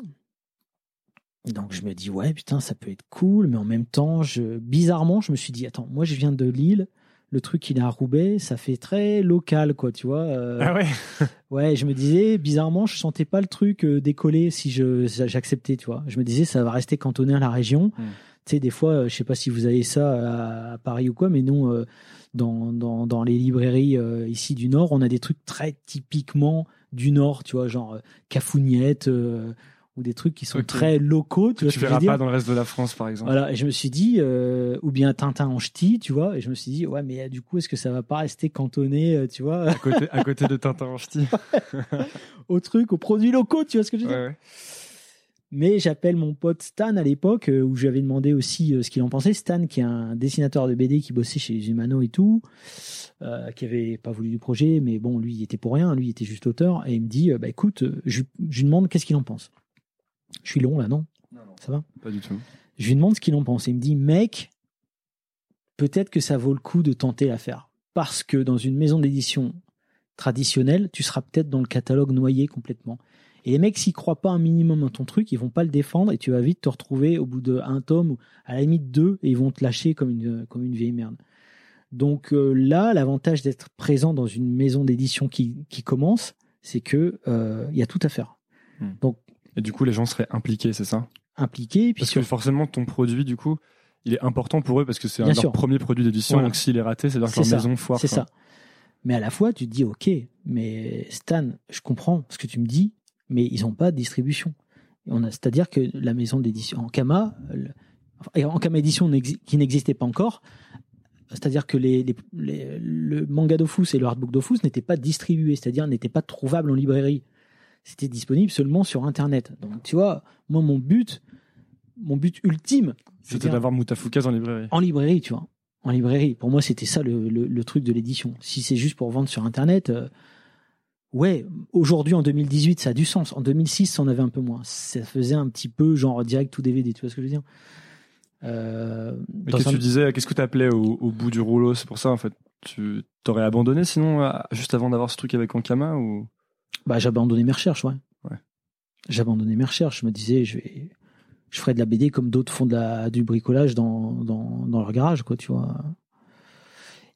Donc je me dis, ouais, putain, ça peut être cool, mais en même temps, bizarrement, je me suis dit, attends, moi je viens de Lille, le truc il est à Roubaix, ça fait très local, quoi, tu vois. euh, Ah ouais Ouais, je me disais, bizarrement, je sentais pas le truc euh, décoller si je j'acceptais, tu vois. Je me disais, ça va rester cantonné à la région. Mm. Tu sais, des fois, euh, je sais pas si vous avez ça à, à Paris ou quoi, mais nous, euh, dans, dans, dans les librairies ici du Nord, on a des trucs très typiquement du Nord, tu vois, genre Cafougnette euh, ou des trucs qui sont très locaux, tu vois Tu ce que je verras dire pas dans le reste de la France, par exemple. voilà, et je me suis dit, euh, ou bien Tintin en ch'ti, tu vois, et je me suis dit, ouais, mais euh, du coup, est-ce que ça va pas rester cantonné, euh, tu vois, À côté, à côté de Tintin en ch'ti. aux trucs, aux produits locaux, tu vois ce que je veux dire Ouais. Mais j'appelle mon pote Stan à l'époque, où je lui avais demandé aussi ce qu'il en pensait. Stan, qui est un dessinateur de BD qui bossait chez les Humano et tout, euh, qui avait pas voulu du projet, mais bon, lui, il était pour rien, lui, il était juste auteur. Et il me dit, bah écoute, je, je lui demande qu'est-ce qu'il en pense. Je suis long là, non Ça va Pas du tout. Je lui demande ce qu'il en pense. Et il me dit, mec, peut-être que ça vaut le coup de tenter l'affaire. Parce que dans une maison d'édition traditionnelle, tu seras peut-être dans le catalogue noyé complètement. Et les mecs, s'ils croient pas un minimum dans ton truc, ils vont pas le défendre et tu vas vite te retrouver au bout d'un tome ou à la limite deux et ils vont te lâcher comme une, comme une vieille merde. Donc euh, là, l'avantage d'être présent dans une maison d'édition qui, qui commence, c'est que euh, il y a tout à faire. Et du coup, les gens seraient impliqués, c'est ça? Impliqué, puis Parce sur- que forcément, ton produit, du coup, il est important pour eux parce que c'est leur sûr. premier produit d'édition. Voilà. Donc s'il est raté, c'est-à-dire que C'est leur ça. maison foire. C'est ça. Mais à la fois, tu te dis, ok, mais Stan, je comprends ce que tu me dis, mais ils n'ont pas de distribution. Et C'est-à-dire que la maison d'édition en Kama, le- enfin, et en Kama édition qui n'existait pas encore, c'est-à-dire que les, les- les- le manga d'Ofus et le hardbook d'Ofus n'étaient pas distribués, c'est-à-dire n'étaient pas trouvables en librairie. C'était disponible seulement sur Internet. Donc, tu vois, moi, mon but, mon but ultime, C'était d'avoir Moutafoukaz en librairie. en librairie, tu vois. En librairie. Pour moi, c'était ça le, le- le truc de l'édition. Si c'est juste pour vendre sur Internet, euh, ouais, aujourd'hui, en 2018, ça a du sens. En 2006, ça en avait un peu moins. Ça faisait un petit peu genre direct ou DVD, tu vois ce que je veux dire? Euh, qu'est-ce que un- tu disais? Qu'est-ce que tu appelais au, au bout du rouleau? C'est pour ça, en fait. Tu t'aurais abandonné sinon, juste avant d'avoir ce truc avec Ankama ou... Bah, j'ai abandonné mes recherches, ouais. Ouais. J'ai abandonné mes recherches. Je me disais, je vais, je ferai de la BD comme d'autres font de la, du bricolage dans, dans, dans leur garage, quoi, tu vois.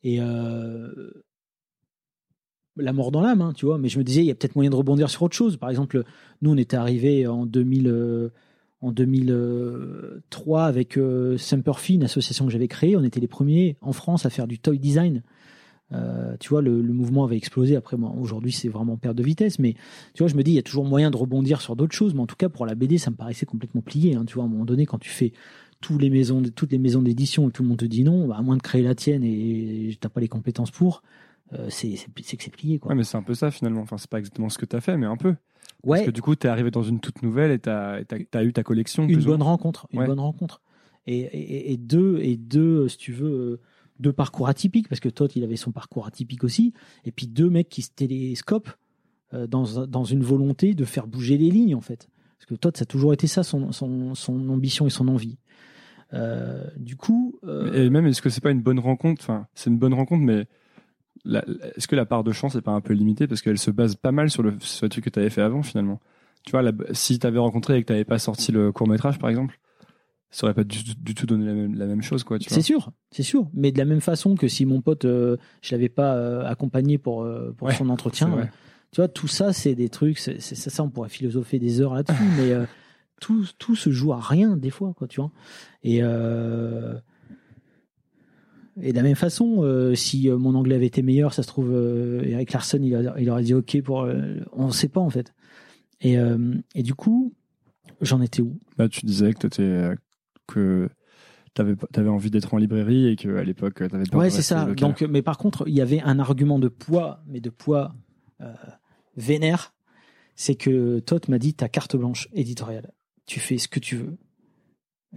Et euh, la mort dans l'âme, hein, tu vois. Mais je me disais, il y a peut-être moyen de rebondir sur autre chose. Par exemple, nous, on était arrivés en 2000, euh, en 2003 avec euh, Semperfi, une association que j'avais créée. On était les premiers en France à faire du toy design. Euh, tu vois, le, le mouvement avait explosé. Après, moi, aujourd'hui, c'est vraiment perte de vitesse. Mais tu vois, je me dis, il y a toujours moyen de rebondir sur d'autres choses. Mais en tout cas, pour la BD, ça me paraissait complètement plié. hein. tu vois, à un moment donné, quand tu fais tous les maisons, toutes les maisons d'édition et tout le monde te dit non, bah, à moins de créer la tienne et t'as pas les compétences pour, euh, c'est c'est que c'est plié quoi. Ouais, mais c'est un peu ça finalement. Enfin, c'est pas exactement ce que tu as fait, mais un peu. Ouais. Parce que du coup, tu es arrivé dans une toute nouvelle et tu as, eu ta collection. Une bonne rencontre, une Ouais. bonne rencontre. Et, et, et deux, et deux, si tu veux, euh, deux parcours atypiques, parce que Todd, il avait son parcours atypique aussi. Et puis deux mecs qui se télescopent euh, dans, dans une volonté de faire bouger les lignes, en fait. Parce que Todd, ça a toujours été ça, son, son, son ambition et son envie. Euh, du coup, euh, Et même, est-ce que c'est pas une bonne rencontre? Enfin, c'est une bonne rencontre, mais est-ce que la part de chance est pas un peu limitée? Parce qu'elle se base pas mal sur le, sur truc que tu avais fait avant finalement Tu vois, si tu avais rencontré et que tu n'avais pas sorti le court métrage par exemple, ça aurait pas du, du tout donné la même, la même chose, quoi. Tu c'est sûr, c'est sûr. Mais de la même façon que si mon pote, euh, je l'avais pas euh, accompagné pour, euh, pour Ouais, son entretien, tu vois, tout ça, c'est des trucs, c'est ça, on pourrait philosopher des heures là-dessus, mais euh, tout, tout se joue à rien des fois, quoi, tu vois. Et, et de la même façon, si mon anglais avait été meilleur, ça se trouve, Eric Larson, il, a- il aurait dit OK pour. on ne sait pas, en fait. Et, et du coup, j'en étais où? Là, tu disais que t'étais, que t'avais, avais envie d'être en librairie et qu'à l'époque, t'avais peur Ouais, de c'est ça. local. Donc, mais par contre, il y avait un argument de poids, mais de poids euh, vénère. C'est que Todd m'a dit ta carte blanche éditoriale. Tu fais ce que tu veux,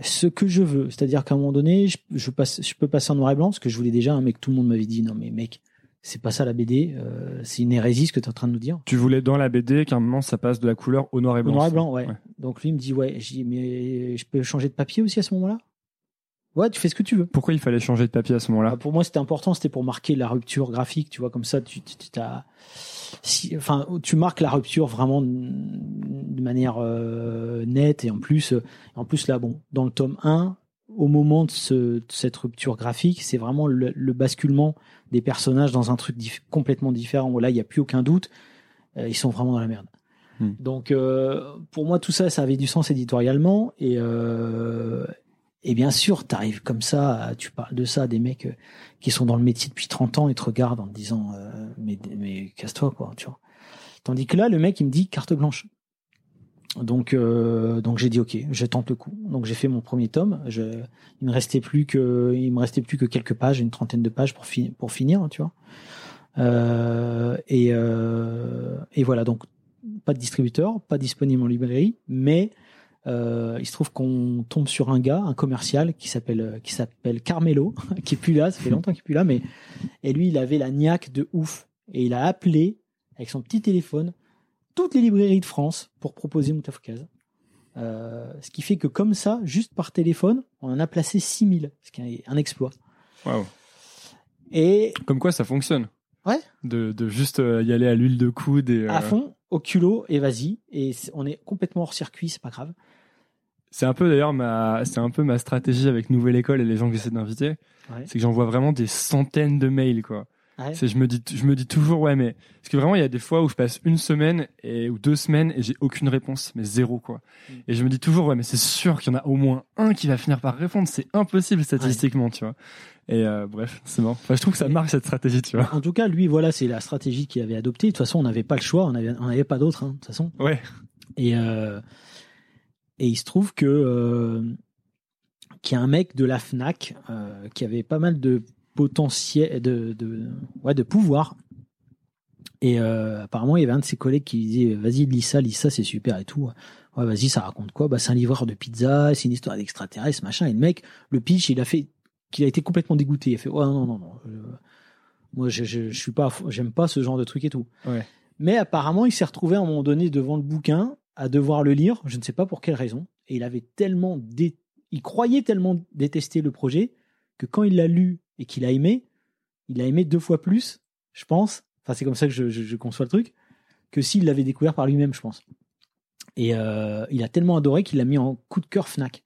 ce que je veux. C'est-à-dire qu'à un moment donné, je, je passe, je peux passer en noir et blanc, parce que je voulais déjà un mec. Tout le monde m'avait dit non, mais mec, c'est pas ça la BD. euh, c'est une hérésie ce que tu es en train de nous dire. Tu voulais dans la BD qu'à un moment ça passe de la couleur au noir et Au blanc. noir et blanc, ouais. Ouais. Donc lui il me dit ouais. Je dis mais je peux changer de papier aussi à ce moment-là? Ouais, tu fais ce que tu veux. Pourquoi il fallait changer de papier à ce moment-là? Ah, pour moi, c'était important, c'était pour marquer la rupture graphique, tu vois, comme ça, tu, tu, tu t'as- si, enfin, tu marques la rupture vraiment de manière euh, nette et en plus, euh, en plus là, bon, dans le tome 1, au moment de, ce, de cette rupture graphique, c'est vraiment le, le basculement des personnages dans un truc dif- complètement différent où là, il n'y a plus aucun doute, euh, ils sont vraiment dans la merde. Hmm. Donc, euh, pour moi, tout ça, ça avait du sens éditorialement et euh, et bien sûr, tu arrives comme ça, tu parles de ça à des mecs qui sont dans le métier depuis 30 ans et te regardent en te disant mais, mais casse-toi quoi, tu vois. Tandis que là, le mec, il me dit carte blanche. Donc, euh, donc j'ai dit ok, je tente le coup. Donc j'ai fait mon premier tome. Il me restait plus que, il me restait plus que quelques pages, une trentaine de pages pour, fi- pour finir, tu vois. Euh, et, euh, et voilà, donc pas de distributeur, pas disponible en librairie, mais il se trouve qu'on tombe sur un gars, un commercial qui s'appelle qui s'appelle Carmelo, qui est plus là, ça fait longtemps qu'il est plus là, mais et lui il avait la niaque de ouf et il a appelé avec son petit téléphone toutes les librairies de France pour proposer Moutafoukaz. Euh, ce qui fait que comme ça, juste par téléphone, on en a placé 6000, ce qui est un exploit. Waouh. Et Comme quoi ça fonctionne. Ouais. De, de juste euh, y aller à l'huile de coude et. à euh, fond, au culot, et vas-y. Et on est complètement hors circuit, c'est pas grave. C'est un peu d'ailleurs ma, c'est un peu ma stratégie avec Nouvelle École et les gens que j'essaie d'inviter. Ouais. C'est que j'envoie vraiment des centaines de mails, quoi. Ouais. C'est, je me dis, je me dis toujours, ouais, mais, parce que vraiment, il y a des fois où je passe une semaine et, ou deux semaines et j'ai aucune réponse, mais zéro, quoi. Mm. Et je me dis toujours, ouais, mais c'est sûr qu'il y en a au moins un qui va finir par répondre. C'est impossible statistiquement, tu vois. Et, euh, bref, c'est. Enfin, je trouve que ça marche cette stratégie, tu vois. En tout cas, lui, voilà, c'est la stratégie qu'il avait adoptée. De toute façon, on n'avait pas le choix, on n'avait on avait pas d'autre, hein, de toute façon. Ouais. Et, euh, et il se trouve que euh, qu'il y a un mec de la Fnac qui avait pas mal de potentiel, de, de, ouais, de pouvoir. Et euh, apparemment, il y avait un de ses collègues qui disait Vas-y, lis ça, lis ça, c'est super et tout. Ouais, vas-y, ça raconte quoi? Bah, c'est un livreur de pizza, c'est une histoire d'extraterrestres, machin. Et le mec, le pitch, il a fait qu'il a été complètement dégoûté. Il a fait Ouais, non, non, non. je- moi, je, je, je suis pas, j'aime pas ce genre de truc et tout. Ouais. Mais apparemment, il s'est retrouvé à un moment donné devant le bouquin à devoir le lire. Je ne sais pas pour quelle raison. Et il avait tellement, dé- il croyait tellement détester le projet que quand il l'a lu et qu'il a aimé, il a aimé deux fois plus, je pense. Enfin, c'est comme ça que je, conçois le truc que s'il l'avait découvert par lui-même, je pense. Et euh, il a tellement adoré qu'il l'a mis en coup de cœur Fnac.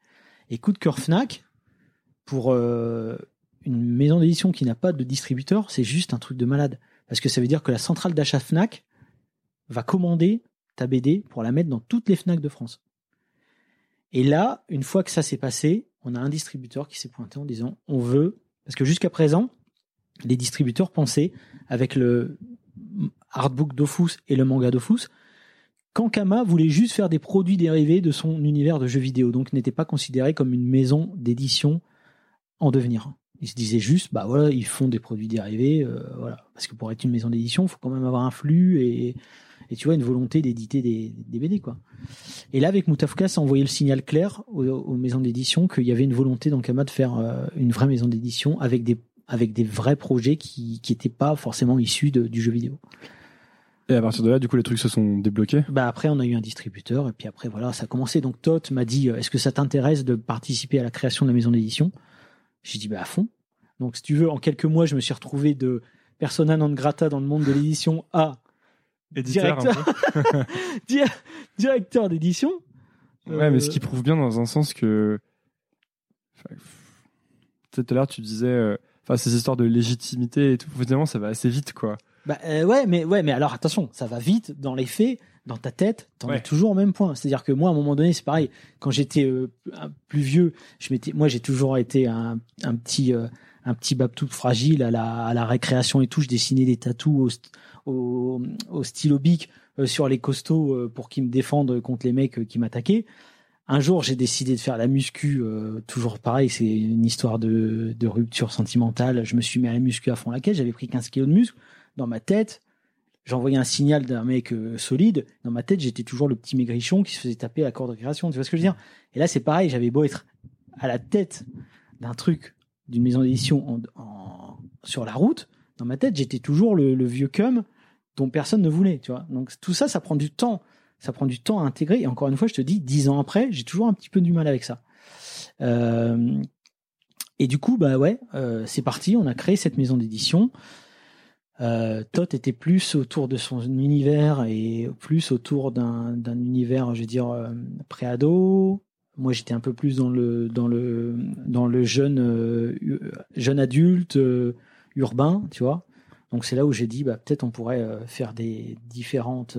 Et coup de cœur Fnac pour euh, une maison d'édition qui n'a pas de distributeur, c'est juste un truc de malade. Parce que ça veut dire que la centrale d'achat Fnac va commander ta BD pour la mettre dans toutes les Fnac de France. Et là, une fois que ça s'est passé, on a un distributeur qui s'est pointé en disant on veut, parce que jusqu'à présent, les distributeurs pensaient, avec le artbook Dofus et le manga Dofus, qu'Ankama voulait juste faire des produits dérivés de son univers de jeux vidéo, donc n'était pas considéré comme une maison d'édition en devenir. Ils se disaient juste, bah voilà, ils font des produits dérivés, euh, voilà. Parce que pour être une maison d'édition, il faut quand même avoir un flux et, et tu vois, une volonté d'éditer des, des BD, quoi. Et là, avec Moutafka, ça envoyait le signal clair aux, aux maisons d'édition qu'il y avait une volonté dans Kama de faire euh, une vraie maison d'édition avec des, avec des vrais projets qui n'étaient pas forcément issus de, du jeu vidéo. Et à partir de là, du coup, les trucs se sont débloqués? Bah après, on a eu un distributeur et puis après, voilà, ça a commencé. Donc Tot m'a dit, euh, est-ce que ça t'intéresse de participer à la création de la maison d'édition? J'ai dit, bah à fond. Donc si tu veux, en quelques mois, je me suis retrouvé de persona non grata dans le monde de l'édition à Éditeur, directeur, Di- directeur d'édition. Ouais, mais ce Euh, qui prouve bien dans un sens que. Enfin, Tout à l'heure, tu disais. euh, Enfin, ces histoires de légitimité et tout, finalement, ça va assez vite, quoi. Bah euh, ouais, mais ouais, mais alors attention, ça va vite dans les faits, dans ta tête, t'en Ouais. es toujours au même point. C'est-à-dire que moi, à un moment donné, c'est pareil. Quand j'étais euh, plus vieux, je m'étais, moi, j'ai toujours été un, un petit, euh, un petit babtou fragile à la, à la récréation et tout. Je dessinais des tatous au, au, au stylo bic euh, sur les costauds euh, pour qu'ils me défendent contre les mecs qui m'attaquaient. Un jour, j'ai décidé de faire la muscu. toujours pareil, c'est une histoire de, de rupture sentimentale. Je me suis mis à la muscu à fond la caisse. J'avais pris 15 kilos de muscle dans ma tête. J'envoyais un signal d'un mec euh, solide. Dans ma tête, j'étais toujours le petit maigrichon qui se faisait taper à corde de récréation. Tu vois ce que je veux dire? Et là, c'est pareil. J'avais beau être à la tête d'un truc, d'une maison d'édition sur la route. Dans ma tête, j'étais toujours le, le vieux cum dont personne ne voulait. Tu vois Donc tout ça, ça prend du temps. Ça prend du temps à intégrer. Et encore une fois, je te dis, dix ans après, j'ai toujours un petit peu du mal avec ça. Euh, et du coup, bah ouais, euh, c'est parti. On a créé cette maison d'édition. Euh, Tot était plus autour de son univers et plus autour d'un d'un univers, je veux dire, euh, pré-ado. Moi, j'étais un peu plus dans le dans le dans le jeune euh, jeune adulte euh, urbain, tu vois. Donc c'est là où j'ai dit, bah peut-être on pourrait faire des différentes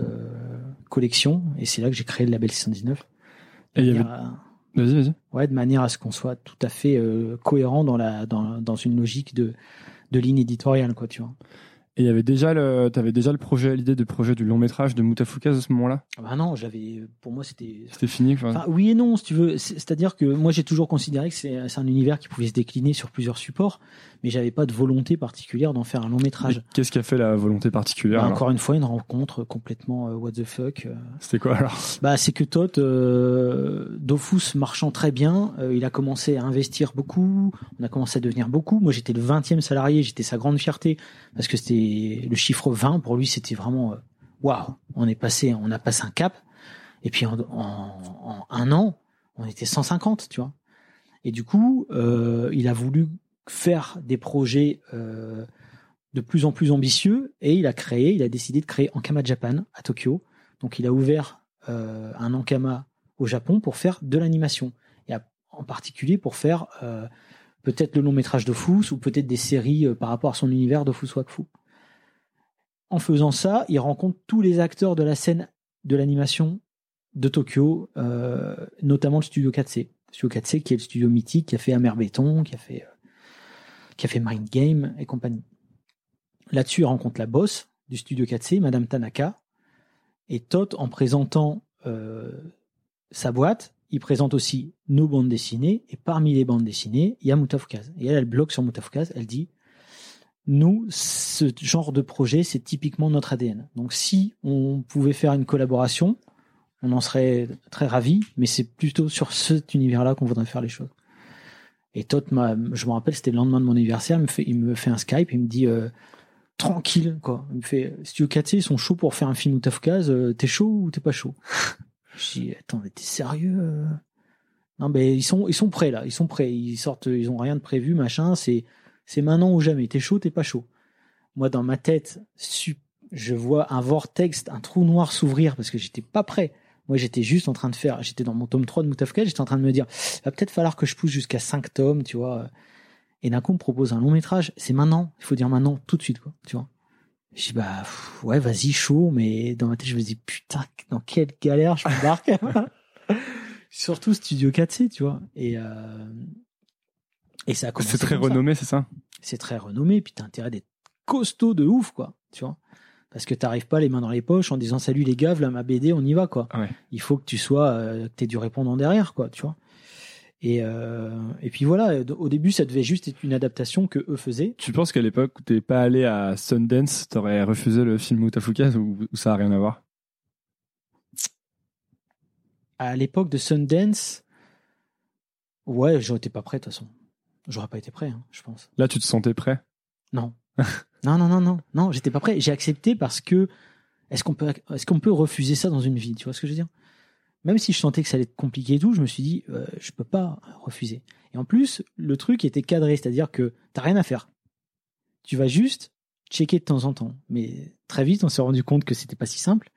collections. Et c'est là que j'ai créé le label 619. Et il y De avait- manière à- Vas-y, vas-y. Ouais, de manière à ce qu'on soit tout à fait cohérent dans la dans, dans une logique de de ligne éditoriale, quoi, tu vois. Et il y avait déjà le, t'avais déjà le projet, l'idée du projet du long métrage de Moutafoukaz à ce moment-là? Ah bah non, j'avais, pour moi, c'était. C'était fini, quoi. Enfin, oui et non, si tu veux. C'est- C'est-à-dire que moi, j'ai toujours considéré que c'est un univers qui pouvait se décliner sur plusieurs supports, mais j'avais pas de volonté particulière d'en faire un long métrage. Qu'est-ce qui a fait la volonté particulière Bah, encore une fois, une rencontre complètement euh, what the fuck. euh. C'était quoi alors? Bah, c'est que Todd, euh, Dofus marchant très bien, euh, il a commencé à investir beaucoup, on a commencé à devenir beaucoup. Moi, j'étais le 20e salarié, j'étais sa grande fierté, parce que c'était le chiffre 20, pour lui, c'était vraiment, euh, waouh, on est passé, on a passé un cap. Et puis, en, un an, on était 150, tu vois. Et du coup, euh, il a voulu faire des projets euh, de plus en plus ambitieux, et il a créé, il a décidé de créer Ankama Japan à Tokyo. Donc, il a ouvert un Ankama au Japon pour faire de l'animation. Et en particulier pour faire peut-être le long métrage de Fous ou peut-être des séries par rapport à son univers de Fous Wakfu. En faisant ça, il rencontre tous les acteurs de la scène de l'animation de Tokyo, euh, notamment le studio 4C. Le studio 4C qui est le studio mythique qui a fait Amer Béton, qui a fait, euh, qui a fait Mind Game et compagnie. Là-dessus, il rencontre la boss du studio 4C, Madame Tanaka, et Tot, en présentant euh, sa boîte, il présente aussi nos bandes dessinées. Et parmi les bandes dessinées, il y a. Et elle, elle bloque sur Moutafukaz. Elle dit Nous, ce genre de projet, c'est typiquement notre ADN. Donc, si on pouvait faire une collaboration, on en serait très ravis. Mais c'est plutôt sur cet univers-là qu'on voudrait faire les choses. Et Tot, m'a- je me rappelle, c'était le lendemain de mon anniversaire. Il me fait, il me fait un Skype. Il me dit euh, Tranquille, quoi. Il me fait Studio 4C, ils sont chauds pour faire un film Moutafukaz. euh, T'es chaud ou t'es pas chaud? Je dis, attends, mais t'es sérieux euh? Non, mais ils sont, ils sont prêts là, ils sont prêts, ils sortent, ils ont rien de prévu, machin. C'est, c'est maintenant ou jamais. T'es chaud, t'es pas chaud. Moi, dans ma tête, je vois un vortex, un trou noir s'ouvrir parce que j'étais pas prêt. Moi, j'étais juste en train de faire, j'étais dans mon tome 3 de Moutafka, j'étais en train de me dire, va peut-être falloir que je pousse jusqu'à 5 tomes, tu vois. Et d'un coup, on me propose un long métrage. C'est maintenant. Il faut dire maintenant, tout de suite, quoi, tu vois. Je dis, bah, pff, ouais, vas-y, chaud, mais dans ma tête, je me dis, putain, dans quelle galère je m'embarque. Surtout Studio 4C, tu vois. Et, euh, et ça a commencé. C'est très renommé, c'est ça C'est très renommé, puis t'as intérêt d'être costaud de ouf, quoi, tu vois. Parce que t'arrives pas les mains dans les poches en disant, salut les gars, voilà ma BD, on y va, quoi. Ouais. Il faut que tu sois, euh, que t'aies du répondant derrière, quoi, tu vois. Et, euh, et puis voilà, au début, ça devait juste être une adaptation que eux faisaient. Tu penses qu'à l'époque où t'es pas allé à Sundance, t'aurais refusé le film Mutafukaz ou, ou ça a rien à voir? À l'époque de Sundance, ouais, été pas prêt de toute façon. J'aurais pas été prêt, hein, je pense. Là, tu te sentais prêt? Non. non, non, non, non, non, j'étais pas prêt. J'ai accepté parce que est-ce qu'on peut, est-ce qu'on peut refuser ça dans une vie? Tu vois ce que je veux dire? Même si je sentais que ça allait être compliqué et tout, je me suis dit, euh, je peux pas refuser. Et en plus, le truc était cadré, c'est-à-dire que t'as rien à faire. Tu vas juste checker de temps en temps. Mais très vite, on s'est rendu compte que c'était pas si simple.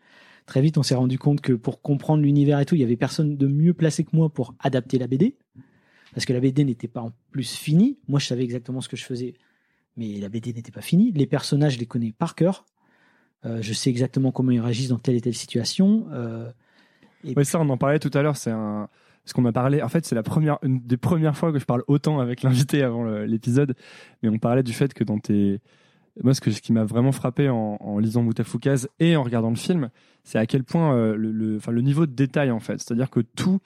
Très vite, on s'est rendu compte que pour comprendre l'univers et tout, il y avait personne de mieux placé que moi pour adapter la BD. Parce que la BD n'était pas en plus finie. Moi, je savais exactement ce que je faisais, mais la BD n'était pas finie. Les personnages, je les connais par cœur. Euh, je sais exactement comment ils réagissent dans telle et telle situation. Euh, oui, ça, on en parlait tout à l'heure. C'est un, qu'on a parlé. En fait, c'est la première, une des premières fois que je parle autant avec l'invité avant l'épisode. Mais on parlait du fait que dans tes, moi, ce, que, ce qui m'a vraiment frappé en, en lisant Moutafoukaz et en regardant le film, c'est à quel point euh, le, le niveau de détail, en fait. C'est-à-dire que tout,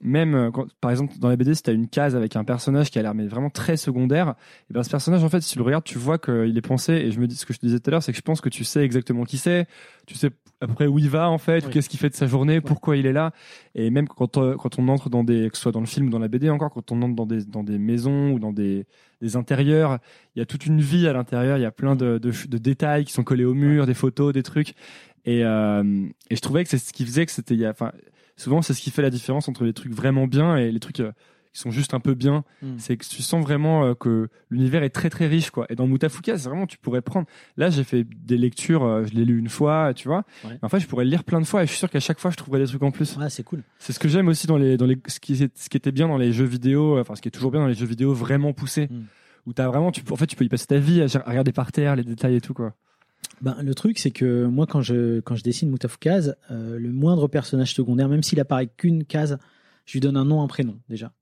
même euh, quand, par exemple dans la BD si tu as une case avec un personnage qui a l'air mais vraiment très secondaire et ben ce personnage en fait si tu le regardes tu vois qu'il est pensé. Et je me dis ce que je te disais tout à l'heure c'est que je pense que tu sais exactement qui c'est. Tu sais après où il va en fait qu'est-ce qu'il fait de sa journée pourquoi il est là. Et même quand euh, quand on entre dans des que ce soit dans le film ou dans la BD encore quand on entre dans des dans des maisons ou dans des des intérieurs il y a toute une vie à l'intérieur. Il y a plein de, de, de détails qui sont collés au mur des photos des trucs. Et euh, et je trouvais que c'est ce qui faisait que c'était enfin souvent c'est ce qui fait la différence entre les trucs vraiment bien et les trucs euh, qui sont juste un peu bien. Hmm. C'est que tu sens vraiment euh, que l'univers est très très riche quoi. Et dans Mutafuka, c'est vraiment tu pourrais prendre. Là, j'ai fait des lectures, euh, je l'ai lu une fois, tu vois. En fait, je pourrais le lire plein de fois et je suis sûr qu'à chaque fois, je trouverais des trucs en plus. Ouais, c'est cool. C'est ce que j'aime aussi dans les dans les ce qui ce qui était bien dans les jeux vidéo, enfin ce qui est toujours bien dans les jeux vidéo vraiment poussés. Hmm. Où t'as vraiment, tu, en fait, tu peux y passer ta vie à regarder par terre les détails et tout quoi. Ben, le truc, c'est que moi, quand je, quand je dessine Moutafukaz, euh, le moindre personnage secondaire, même s'il apparaît qu'une case, je lui donne un nom, un prénom, déjà.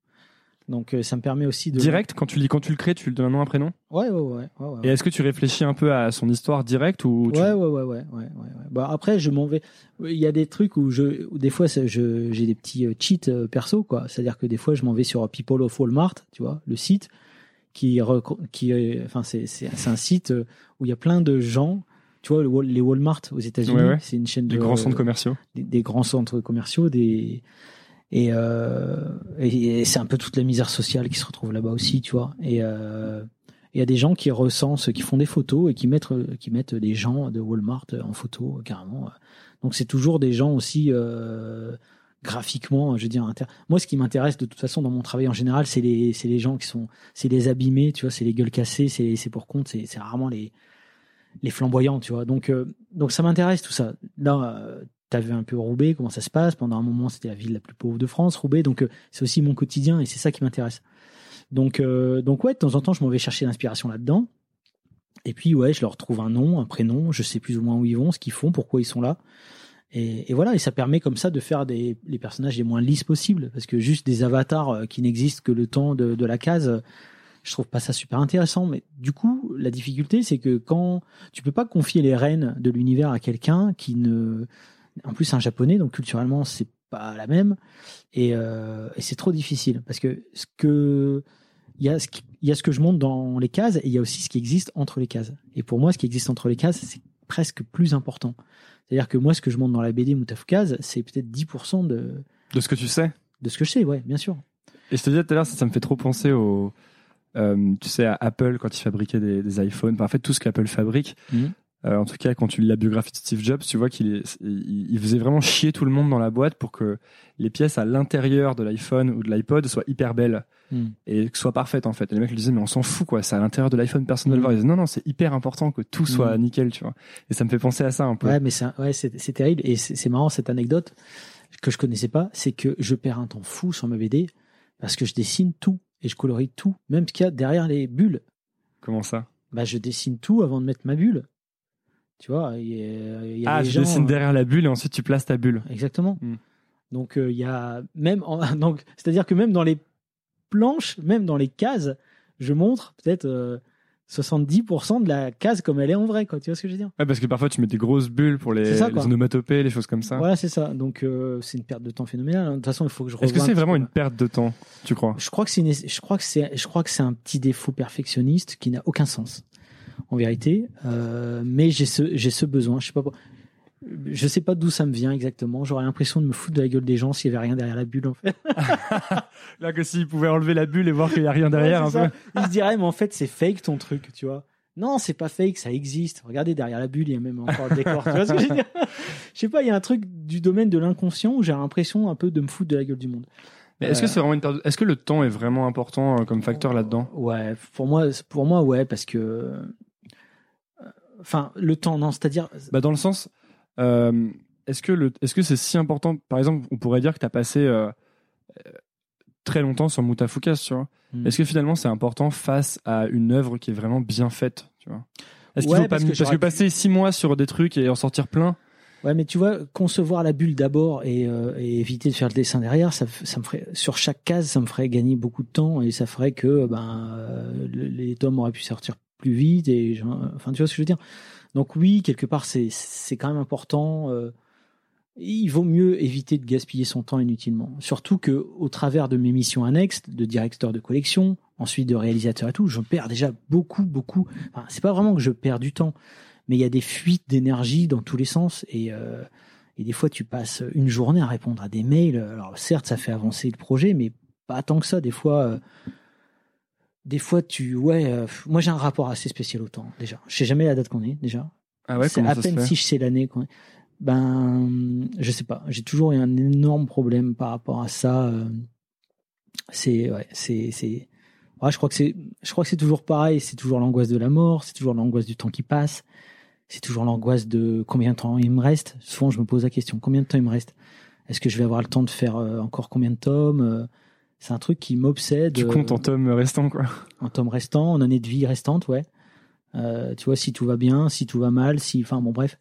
Donc, euh, ça me permet aussi de. Direct, quand tu, quand tu le crées, tu lui donnes un nom, un prénom? Ouais ouais, ouais, ouais, Et est-ce que tu réfléchis un peu à son histoire directe ou ouais, ouais, ouais, ouais, ouais, ouais, après, je m'en vais. Il y a des trucs où je, où des fois, je, j'ai des petits euh, cheats perso, quoi. C'est-à-dire que des fois, je m'en vais sur People of Walmart, tu vois, le site, qui, qui, enfin, c'est, c'est, c'est un site où il y a plein de gens tu vois, les Walmart aux États-Unis, c'est une chaîne de. Des grands centres commerciaux. Des, grands centres commerciaux, des. Euh, et, et, c'est un peu toute la misère sociale qui se retrouve là-bas aussi, tu vois. Et euh, il y a des gens qui recensent, qui font des photos et qui mettent, qui mettent des gens de Walmart en photo, carrément. Donc c'est toujours des gens aussi euh, graphiquement, je veux dire. Moi, ce qui m'intéresse de toute façon dans mon travail en général, c'est les, les gens qui sont, c'est les abîmés, tu vois, c'est les gueules cassées, c'est, c'est pour compte, c'est rarement les, les flamboyants, tu vois. Donc, euh, donc ça m'intéresse tout ça. Là, euh, tu vu un peu Roubaix, comment ça se passe? Pendant un moment, c'était la ville la plus pauvre de France, Roubaix. Donc, euh, c'est aussi mon quotidien et c'est ça qui m'intéresse. Donc, donc ouais, de temps en temps, je m'en vais chercher l'inspiration là-dedans. Et puis, ouais, je leur trouve un nom, un prénom. Je sais plus ou moins où ils vont, ce qu'ils font, pourquoi ils sont là. Et, voilà, et ça permet comme ça de faire des, les personnages les moins lisses possibles. Parce que juste des avatars qui n'existent que le temps de la case je trouve pas ça super intéressant. Mais du coup, la difficulté, c'est que quand tu peux pas confier les rênes de l'univers à quelqu'un qui ne, en plus, un japonais, donc culturellement, c'est pas la même, et, euh, et c'est trop difficile parce que ce que il y a ce il y a ce que je montre dans les cases et il y a aussi ce qui existe entre les cases. Et pour moi, ce qui existe entre les cases, c'est presque plus important. C'est-à-dire que moi, ce que je montre dans la BD Moutafukaz, c'est peut-être 10% de de ce que tu sais? De ce que je sais, ouais, bien sûr. Et je te disais tout à l'heure, ça, ça me fait trop penser au euh, tu sais, à Apple, quand ils fabriquaient des, des iPhones, en fait, tout ce qu'Apple fabrique, mhm. euh, en tout cas, quand tu lis la biographie de Steve Jobs, tu vois qu'il il, faisait vraiment chier tout le monde dans la boîte pour que les pièces à l'intérieur de l'iPhone ou de l'iPod soient hyper belles mhm. et que soient parfaites, en fait. Et les mecs lui disaient, mais on s'en fout, quoi, c'est à l'intérieur de l'iPhone, personne ne le mhm. voit. Ils disaient, non, non, c'est hyper important que tout soit nickel, tu vois. Et ça me fait penser à ça un peu. Ouais, mais c'est ouais, terrible. Et c'est marrant, cette anecdote que je connaissais pas, c'est que je perds un temps fou sur ma BD parce que je dessine tout et je colorie tout, même ce qu'il y a derrière les bulles. Comment ça? Bah, je dessine tout avant de mettre ma bulle. Tu vois, il y a, ah, tu dessines derrière la bulle et ensuite tu places ta bulle. Exactement. Hmm. Donc euh, il y a même, donc c'est-à-dire que même dans les planches, même dans les cases, je montre peut-être euh, 70% de la case comme elle est en vrai, quoi. Tu vois ce que je veux dire? Ouais, parce que parfois tu mets des grosses bulles pour les, ça, les onomatopées, les choses comme ça. Voilà, c'est ça. Donc c'est une perte de temps phénoménale. hein. De toute façon, il faut que je. Est-ce que c'est vraiment peu. une perte de temps, tu crois? Je crois que c'est une- je crois que c'est je crois que c'est un petit défaut perfectionniste qui n'a aucun sens en vérité Euh, mais j'ai ce j'ai ce besoin je sais pas je sais pas d'où ça me vient exactement. J'aurais l'impression de me foutre de la gueule des gens s'il y avait rien derrière la bulle en fait. Là, que s'ils pouvaient enlever la bulle et voir qu'il y a rien derrière Ouais, un c'est peu. ça. ils se diraient mais en fait c'est fake ton truc tu vois. Non c'est pas fake ça existe. Regardez derrière la bulle il y a même encore le décor tu vois ce que je veux dire? Je sais pas il y a un truc du domaine de l'inconscient où j'ai l'impression un peu de me foutre de la gueule du monde. Mais est-ce que Euh, c'est vraiment une perte de- Est-ce que le temps est vraiment important euh, comme facteur là-dedans? Ouais, pour moi, pour moi, ouais, parce que, euh, enfin, le temps, non, c'est-à-dire, Bah dans le sens, euh, est-ce que le, est-ce que c'est si important Par exemple, on pourrait dire que tu as passé euh, euh, très longtemps sur Mutafukas, tu vois? Hmm. Est-ce que finalement c'est important face à une œuvre qui est vraiment bien faite, tu vois? Est-ce qu'il Ouais, faut pas parce que parce passer six mois sur des trucs et en sortir plein? Ouais, mais tu vois, concevoir la bulle d'abord et, euh, et éviter de faire le dessin derrière, ça, ça me ferait, sur chaque case, ça me ferait gagner beaucoup de temps et ça ferait que, ben, euh, le- les tomes auraient pu sortir plus vite et, enfin, tu vois ce que je veux dire? Donc oui, quelque part, c'est, quand même important. euh, il vaut mieux éviter de gaspiller son temps inutilement. Surtout que, au travers de mes missions annexes, de directeur de collection, ensuite de réalisateur et tout, je perds déjà beaucoup, beaucoup. C'est pas vraiment que je perds du temps, mais il y a des fuites d'énergie dans tous les sens et, euh, et des fois tu passes une journée à répondre à des mails. Alors certes, ça fait avancer le projet, mais pas tant que ça. Des fois, euh, des fois tu, ouais, euh, moi j'ai un rapport assez spécial au temps déjà. Je sais jamais la date qu'on est déjà. Ah ouais, c'est à peine si je sais l'année qu'on est. Ben, je sais pas. J'ai toujours eu un énorme problème par rapport à ça. euh, C'est, ouais, c'est, c'est. Ouais, je crois que c'est, je crois que c'est toujours pareil. C'est toujours l'angoisse de la mort. C'est toujours l'angoisse du temps qui passe. C'est toujours l'angoisse de combien de temps il me reste. Souvent, je me pose la question combien de temps il me reste? Est-ce que je vais avoir le temps de faire euh, encore combien de tomes C'est un truc qui m'obsède. Tu euh, comptes en tomes restants, quoi. en tome restant, en année de vie restante, ouais. Euh, tu vois, si tout va bien, si tout va mal, si, enfin bon, bref.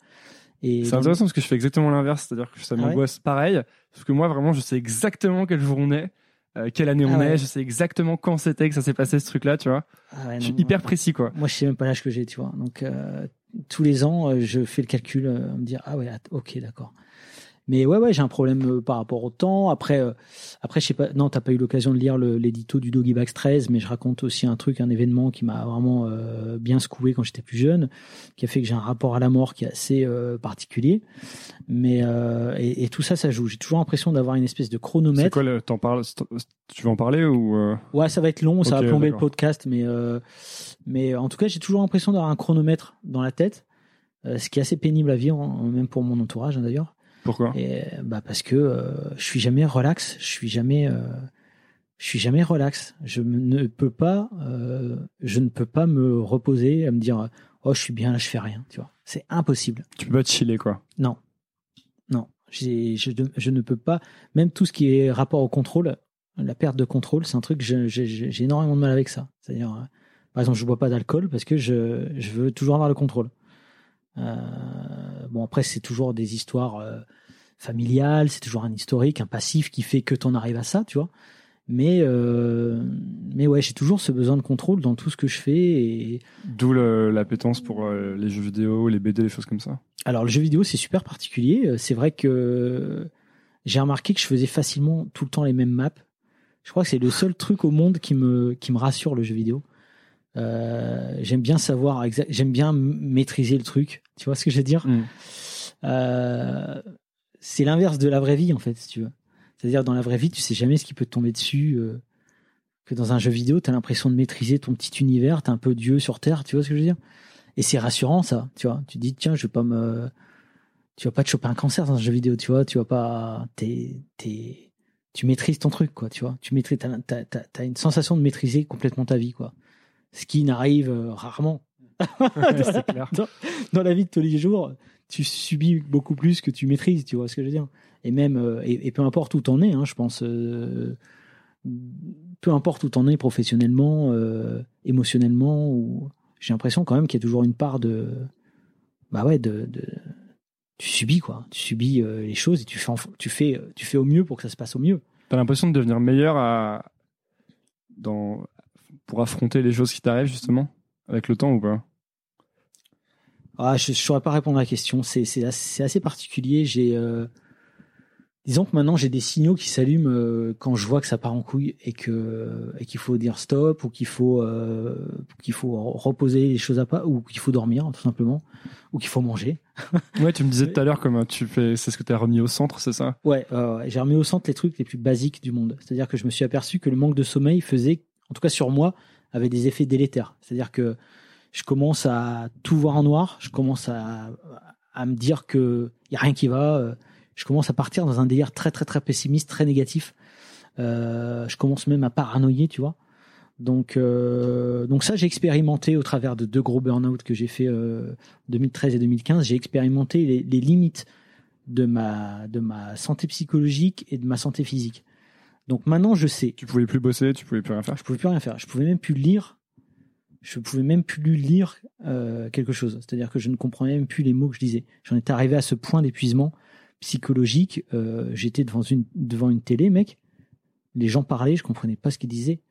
Et C'est intéressant parce que je fais exactement l'inverse, c'est-à-dire que ça Ah ouais m'angoisse pareil, parce que moi vraiment je sais exactement quel jour on est, euh, quelle année Ah on ouais. est, je sais exactement quand c'était que ça s'est passé ce truc-là, tu vois. Ah ouais, je suis hyper précis quoi. Moi, je sais même pas l'âge que j'ai, tu vois. Donc, euh, tous les ans, euh, je fais le calcul, euh, me dire, ah ouais, ok, d'accord. Mais ouais, ouais, j'ai un problème euh, par rapport au temps. Après, euh, après, je sais pas. Non, t'as pas eu l'occasion de lire l'édito du Doggy Bags 13, mais je raconte aussi un truc, un événement qui m'a vraiment euh, bien secoué quand j'étais plus jeune, qui a fait que j'ai un rapport à la mort qui est assez euh, particulier. Mais et, et tout ça, ça joue. J'ai toujours l'impression d'avoir une espèce de C'est chronomètre. quoi le t'en parles tu veux en parler ou Ouais, ça va être long, ça va plomber le podcast, mais mais en tout cas, j'ai toujours l'impression d'avoir un chronomètre dans la tête, euh, ce qui est assez pénible à vivre, hein, même pour mon entourage hein, d'ailleurs. Pourquoi? Et bah parce que euh, je suis jamais relax, je suis jamais, euh, je suis jamais relax. Je ne peux pas, euh, je ne peux pas me reposer à me dire oh je suis bien là, je fais rien, tu vois. C'est impossible. Tu peux pas te chiller quoi. Non, non, je, je ne peux pas. Même tout ce qui est rapport au contrôle, la perte de contrôle, c'est un truc j'ai énormément de mal avec ça. C'est-à-dire, euh, par exemple, je bois pas d'alcool parce que je, je veux toujours avoir le contrôle. Euh, bon, après, c'est toujours des histoires euh, familiales, c'est toujours un historique, un passif qui fait que t'en arrives à ça, tu vois. Mais, euh, mais ouais, j'ai toujours ce besoin de contrôle dans tout ce que je fais et, D'où l'appétence pour euh, les jeux vidéo, les BD, les choses comme ça. Alors le jeu vidéo c'est super particulier. C'est vrai que j'ai remarqué que je faisais facilement tout le temps les mêmes maps. Je crois que c'est le seul truc au monde qui me qui me rassure le jeu vidéo. Euh, j'aime bien savoir, j'aime bien maîtriser le truc. Tu vois ce que je veux dire? Mm. Euh, C'est l'inverse de la vraie vie en fait, si tu veux. C'est-à-dire dans la vraie vie, tu sais jamais ce qui peut te tomber dessus. euh, que dans un jeu vidéo, tu as l'impression de maîtriser ton petit univers, t'es un peu Dieu sur Terre, tu vois ce que je veux dire? Et c'est rassurant ça, tu vois. Tu te dis tiens, je vais pas me tu vas pas te choper un cancer dans un jeu vidéo, tu vois, tu vas pas t'es t'es tu maîtrises ton truc quoi, tu vois. Tu maîtrises t'as, t'as, t'as- t'as une sensation de maîtriser complètement ta vie quoi. Ce qui n'arrive euh, rarement. c'est clair. Dans la vie de tous les jours, tu subis beaucoup plus que tu maîtrises, tu vois ce que je veux dire? Et même euh, et, et peu importe où t'en es, hein, je pense euh, peu importe où t'en es professionnellement, euh, émotionnellement ou j'ai l'impression quand même qu'il y a toujours une part de bah ouais de, de tu subis quoi tu subis euh, les choses et tu fais tu fais tu fais au mieux pour que ça se passe au mieux T'as l'impression de devenir meilleur à dans pour affronter les choses qui t'arrivent justement. avec le temps ou pas? Ah, Je ne saurais pas répondre à la question. C'est assez, assez, particulier. J'ai Disons que maintenant j'ai des signaux qui s'allument euh, quand je vois que ça part en couille et que et qu'il faut dire stop ou qu'il faut euh, qu'il faut reposer les choses à pas ou qu'il faut dormir tout simplement ou qu'il faut manger. ouais, tu me disais tout à l'heure comment tu fais, c'est ce que tu as remis au centre, c'est ça? Ouais, j'ai remis au centre les trucs les plus basiques du monde. C'est-à-dire que je me suis aperçu que le manque de sommeil faisait, en tout cas sur moi, avait des effets délétères. C'est-à-dire que je commence à tout voir en noir, je commence à me dire que y a rien qui va. Euh, je commence à partir dans un délire très très très pessimiste, très négatif. Euh, je commence même à paranoïer, tu vois. Donc, euh, donc ça, j'ai expérimenté au travers de deux gros burn-out que j'ai fait euh, 2013 et 2015. J'ai expérimenté les, les, limites de ma de ma santé psychologique et de ma santé physique. Donc maintenant, je sais. Tu pouvais plus bosser, tu pouvais plus rien faire. Je pouvais plus rien faire. Je pouvais même plus lire. Je pouvais même plus lire euh, quelque chose. C'est-à-dire que je ne comprenais même plus les mots que je disais. J'en étais arrivé à ce point d'épuisement psychologique. Euh, j'étais devant une, devant une télé, mec. Les gens parlaient, je comprenais pas ce qu'ils disaient.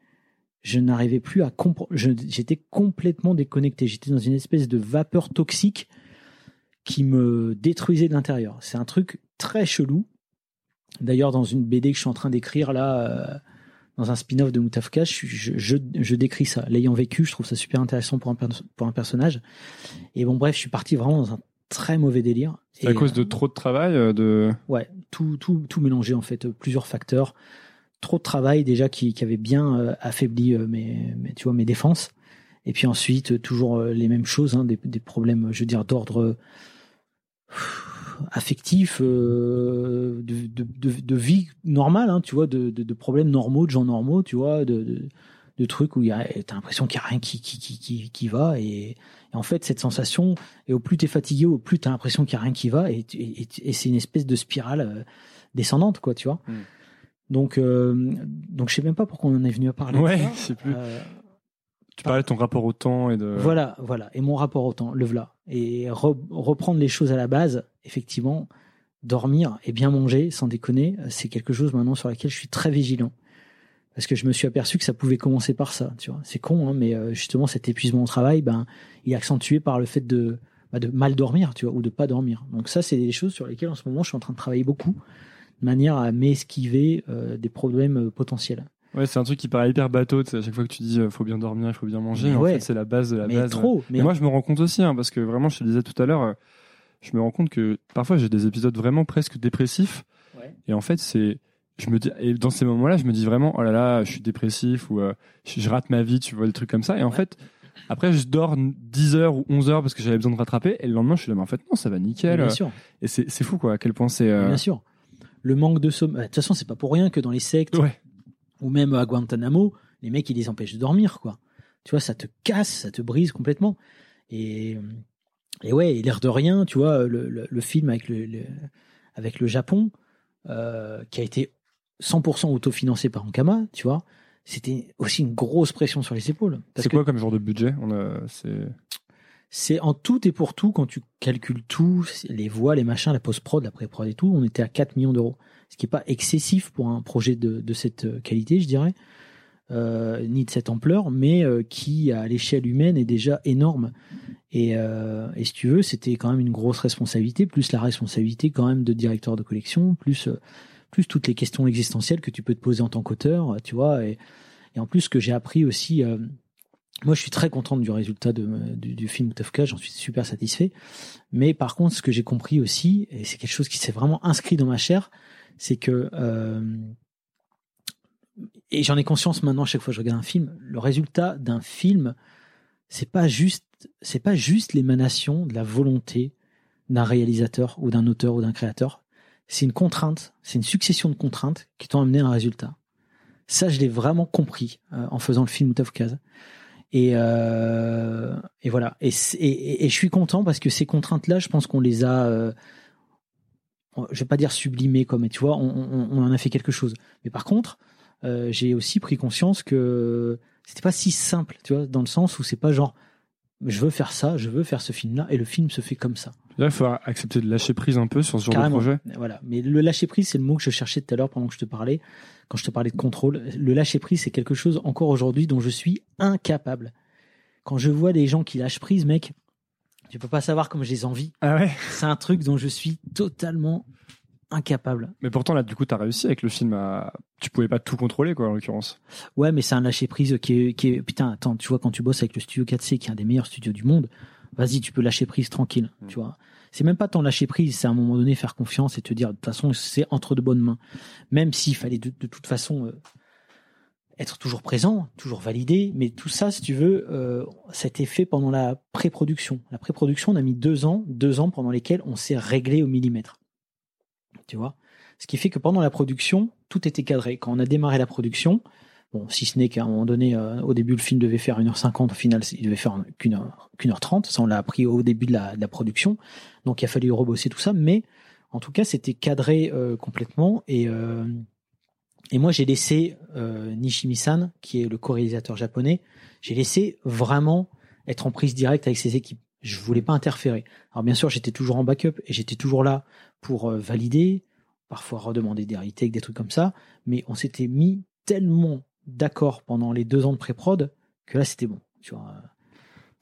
Je n'arrivais plus à comprendre. J'étais complètement déconnecté. J'étais dans une espèce de vapeur toxique qui me détruisait de l'intérieur. C'est un truc très chelou. D'ailleurs, dans une BD que je suis en train d'écrire là, euh, dans un spin-off de Moutafka, je, je, je, décris ça. L'ayant vécu, je trouve ça super intéressant pour un, pour un personnage. Et bon, bref, je suis parti vraiment dans un très mauvais délire. C'est à cause de euh, trop de travail euh, de... Ouais, tout, tout, tout mélangé en fait, plusieurs facteurs. Trop de travail déjà qui, qui avait bien affaibli mes, mes, tu vois, mes défenses. Et puis ensuite, toujours les mêmes choses, hein, des, des, problèmes, je veux dire, d'ordre affectif, de, de, de, vie normale, hein, tu vois, de, problèmes normaux, de gens normaux, tu vois, de, trucs où tu as l'impression qu'il n'y a rien qui, qui, qui, qui, va. Et, en fait, cette sensation, et au plus tu es fatigué, au plus tu as l'impression qu'il n'y a rien qui va. Et, et, c'est une espèce de spirale euh, descendante, quoi, tu vois. Hmm. Donc, euh, donc je sais même pas pourquoi on en est venu à parler. Ouais, plus. Euh, tu parlais de ton rapport au temps et de. Voilà, voilà. Et mon rapport au temps, le voilà. Et reprendre les choses à la base, effectivement, dormir et bien manger, sans déconner, c'est quelque chose maintenant sur laquelle je suis très vigilant parce que je me suis aperçu que ça pouvait commencer par ça. Tu vois, c'est con, hein, mais euh, justement cet épuisement au travail, ben, il est accentué par le fait de, bah, de mal dormir, tu vois, ou de pas dormir. Donc ça, c'est des choses sur lesquelles en ce moment je suis en train de travailler beaucoup, de manière à m'esquiver euh, des problèmes euh, potentiels. Ouais, c'est un truc qui paraît hyper bateau. À chaque fois que tu dis il faut bien dormir, il faut bien manger, mais en fait c'est la base de la mais base. Trop. Mais moi je me rends compte aussi, hein, parce que vraiment, je te disais tout à l'heure, je me rends compte que parfois j'ai des épisodes vraiment presque dépressifs. Ouais. Et en fait, c'est je me dis, et dans ces moments-là, je me dis vraiment, oh là là, je suis dépressif ou euh, je, rate ma vie, tu vois, le truc comme ça. Et en fait, après, je dors 10 heures ou 11 heures parce que j'avais besoin de rattraper. Et le lendemain, je suis là, mais en fait, non, ça va nickel. bien sûr. Et c'est fou, quoi, à quel point c'est. Euh, bien sûr. Le manque de sommeil. De toute façon, c'est pas pour rien que dans les sectes, ou même à Guantanamo, les mecs, ils les empêchent de dormir, quoi. Tu vois, ça te casse, ça te brise complètement. Et, et ouais, l'air de rien, tu vois, le, le, film avec le, avec le Japon, euh, qui a été 100% autofinancé par Ankama, tu vois, c'était aussi une grosse pression sur les épaules. C'est quoi comme genre de budget? On c'est en tout et pour tout, quand tu calcules tout, les voix, les machins, la post-prod, la pré-prod et tout, on était à 4 millions d'euros. Ce qui n'est pas excessif pour un projet de, cette euh, qualité, je dirais, euh, ni de cette ampleur, mais euh, qui, à l'échelle humaine, est déjà énorme. Et, si tu veux, c'était quand même une grosse responsabilité, plus la responsabilité quand même de directeur de collection, plus plus toutes les questions existentielles que tu peux te poser en tant qu'auteur, tu vois. Et, en plus, ce que j'ai appris aussi, moi, je suis très contente du résultat du, film Tufka, j'en suis super satisfait. Mais par contre, ce que j'ai compris aussi, et c'est quelque chose qui s'est vraiment inscrit dans ma chair, c'est que euh, et j'en ai conscience maintenant chaque fois que je regarde un film, le résultat d'un film, c'est pas juste, c'est pas juste l'émanation de la volonté d'un réalisateur ou d'un auteur ou d'un créateur c'est une contrainte, c'est une succession de contraintes qui t'ont amené à un résultat. Ça, je l'ai vraiment compris euh, en faisant le film Out. Et, euh, et voilà. Et, et, et, je suis content parce que ces contraintes-là, je pense qu'on les a, je vais pas dire sublimées comme, tu vois, on, on, on, en a fait quelque chose. Mais par contre, euh, j'ai aussi pris conscience que c'était pas si simple, tu vois, dans le sens où c'est pas genre, je veux faire ça, je veux faire ce film-là, et le film se fait comme ça. Là, il faut accepter de lâcher prise un peu sur ce genre de projet. Voilà. Mais le lâcher prise, c'est le mot que je cherchais tout à l'heure pendant que je te parlais, quand je te parlais de contrôle. Le lâcher prise, c'est quelque chose encore aujourd'hui dont je suis incapable. quand je vois des gens qui lâchent prise, mec, tu peux pas savoir comme les envie. Ah ouais C'est un truc dont je suis totalement incapable. Mais pourtant, là, du coup, t'as réussi avec le film à. Tu pouvais pas tout contrôler, quoi, en l'occurrence. Ouais, mais c'est un lâcher prise qui est, qui est. Putain, attends, tu vois, quand tu bosses avec le studio 4C, qui est un des meilleurs studios du monde, vas-y, tu peux lâcher prise tranquille, Mm. tu vois. C'est même pas tant lâcher prise, c'est à un moment donné faire confiance et te dire, de toute façon, c'est entre de bonnes mains. Même s'il fallait de, de toute façon euh, être toujours présent, toujours validé, mais tout ça, si tu veux, euh, ça a été fait pendant la pré-production. La pré-production, on a mis deux ans, deux ans pendant lesquels on s'est réglé au millimètre. Tu vois? Ce qui fait que pendant la production, tout était cadré. Quand on a démarré la production, bon, si ce n'est qu'à un moment donné, euh, au début, le film devait faire 1h50, au final, il devait faire qu'une heure, qu'une heure 30. Ça, on l'a appris au début de la, production. Donc, il a fallu rebosser tout ça. Mais, en tout cas, c'était cadré euh, complètement. Et, euh, et moi, j'ai laissé euh, Nishimi-san, qui est le co-réalisateur japonais, j'ai laissé vraiment être en prise directe avec ses équipes. Je voulais pas interférer. Alors bien sûr, j'étais toujours en backup et j'étais toujours là pour euh, valider, parfois redemander des retakes, des trucs comme ça. Mais on s'était mis tellement d'accord pendant les deux ans de pré-prod que là, c'était bon.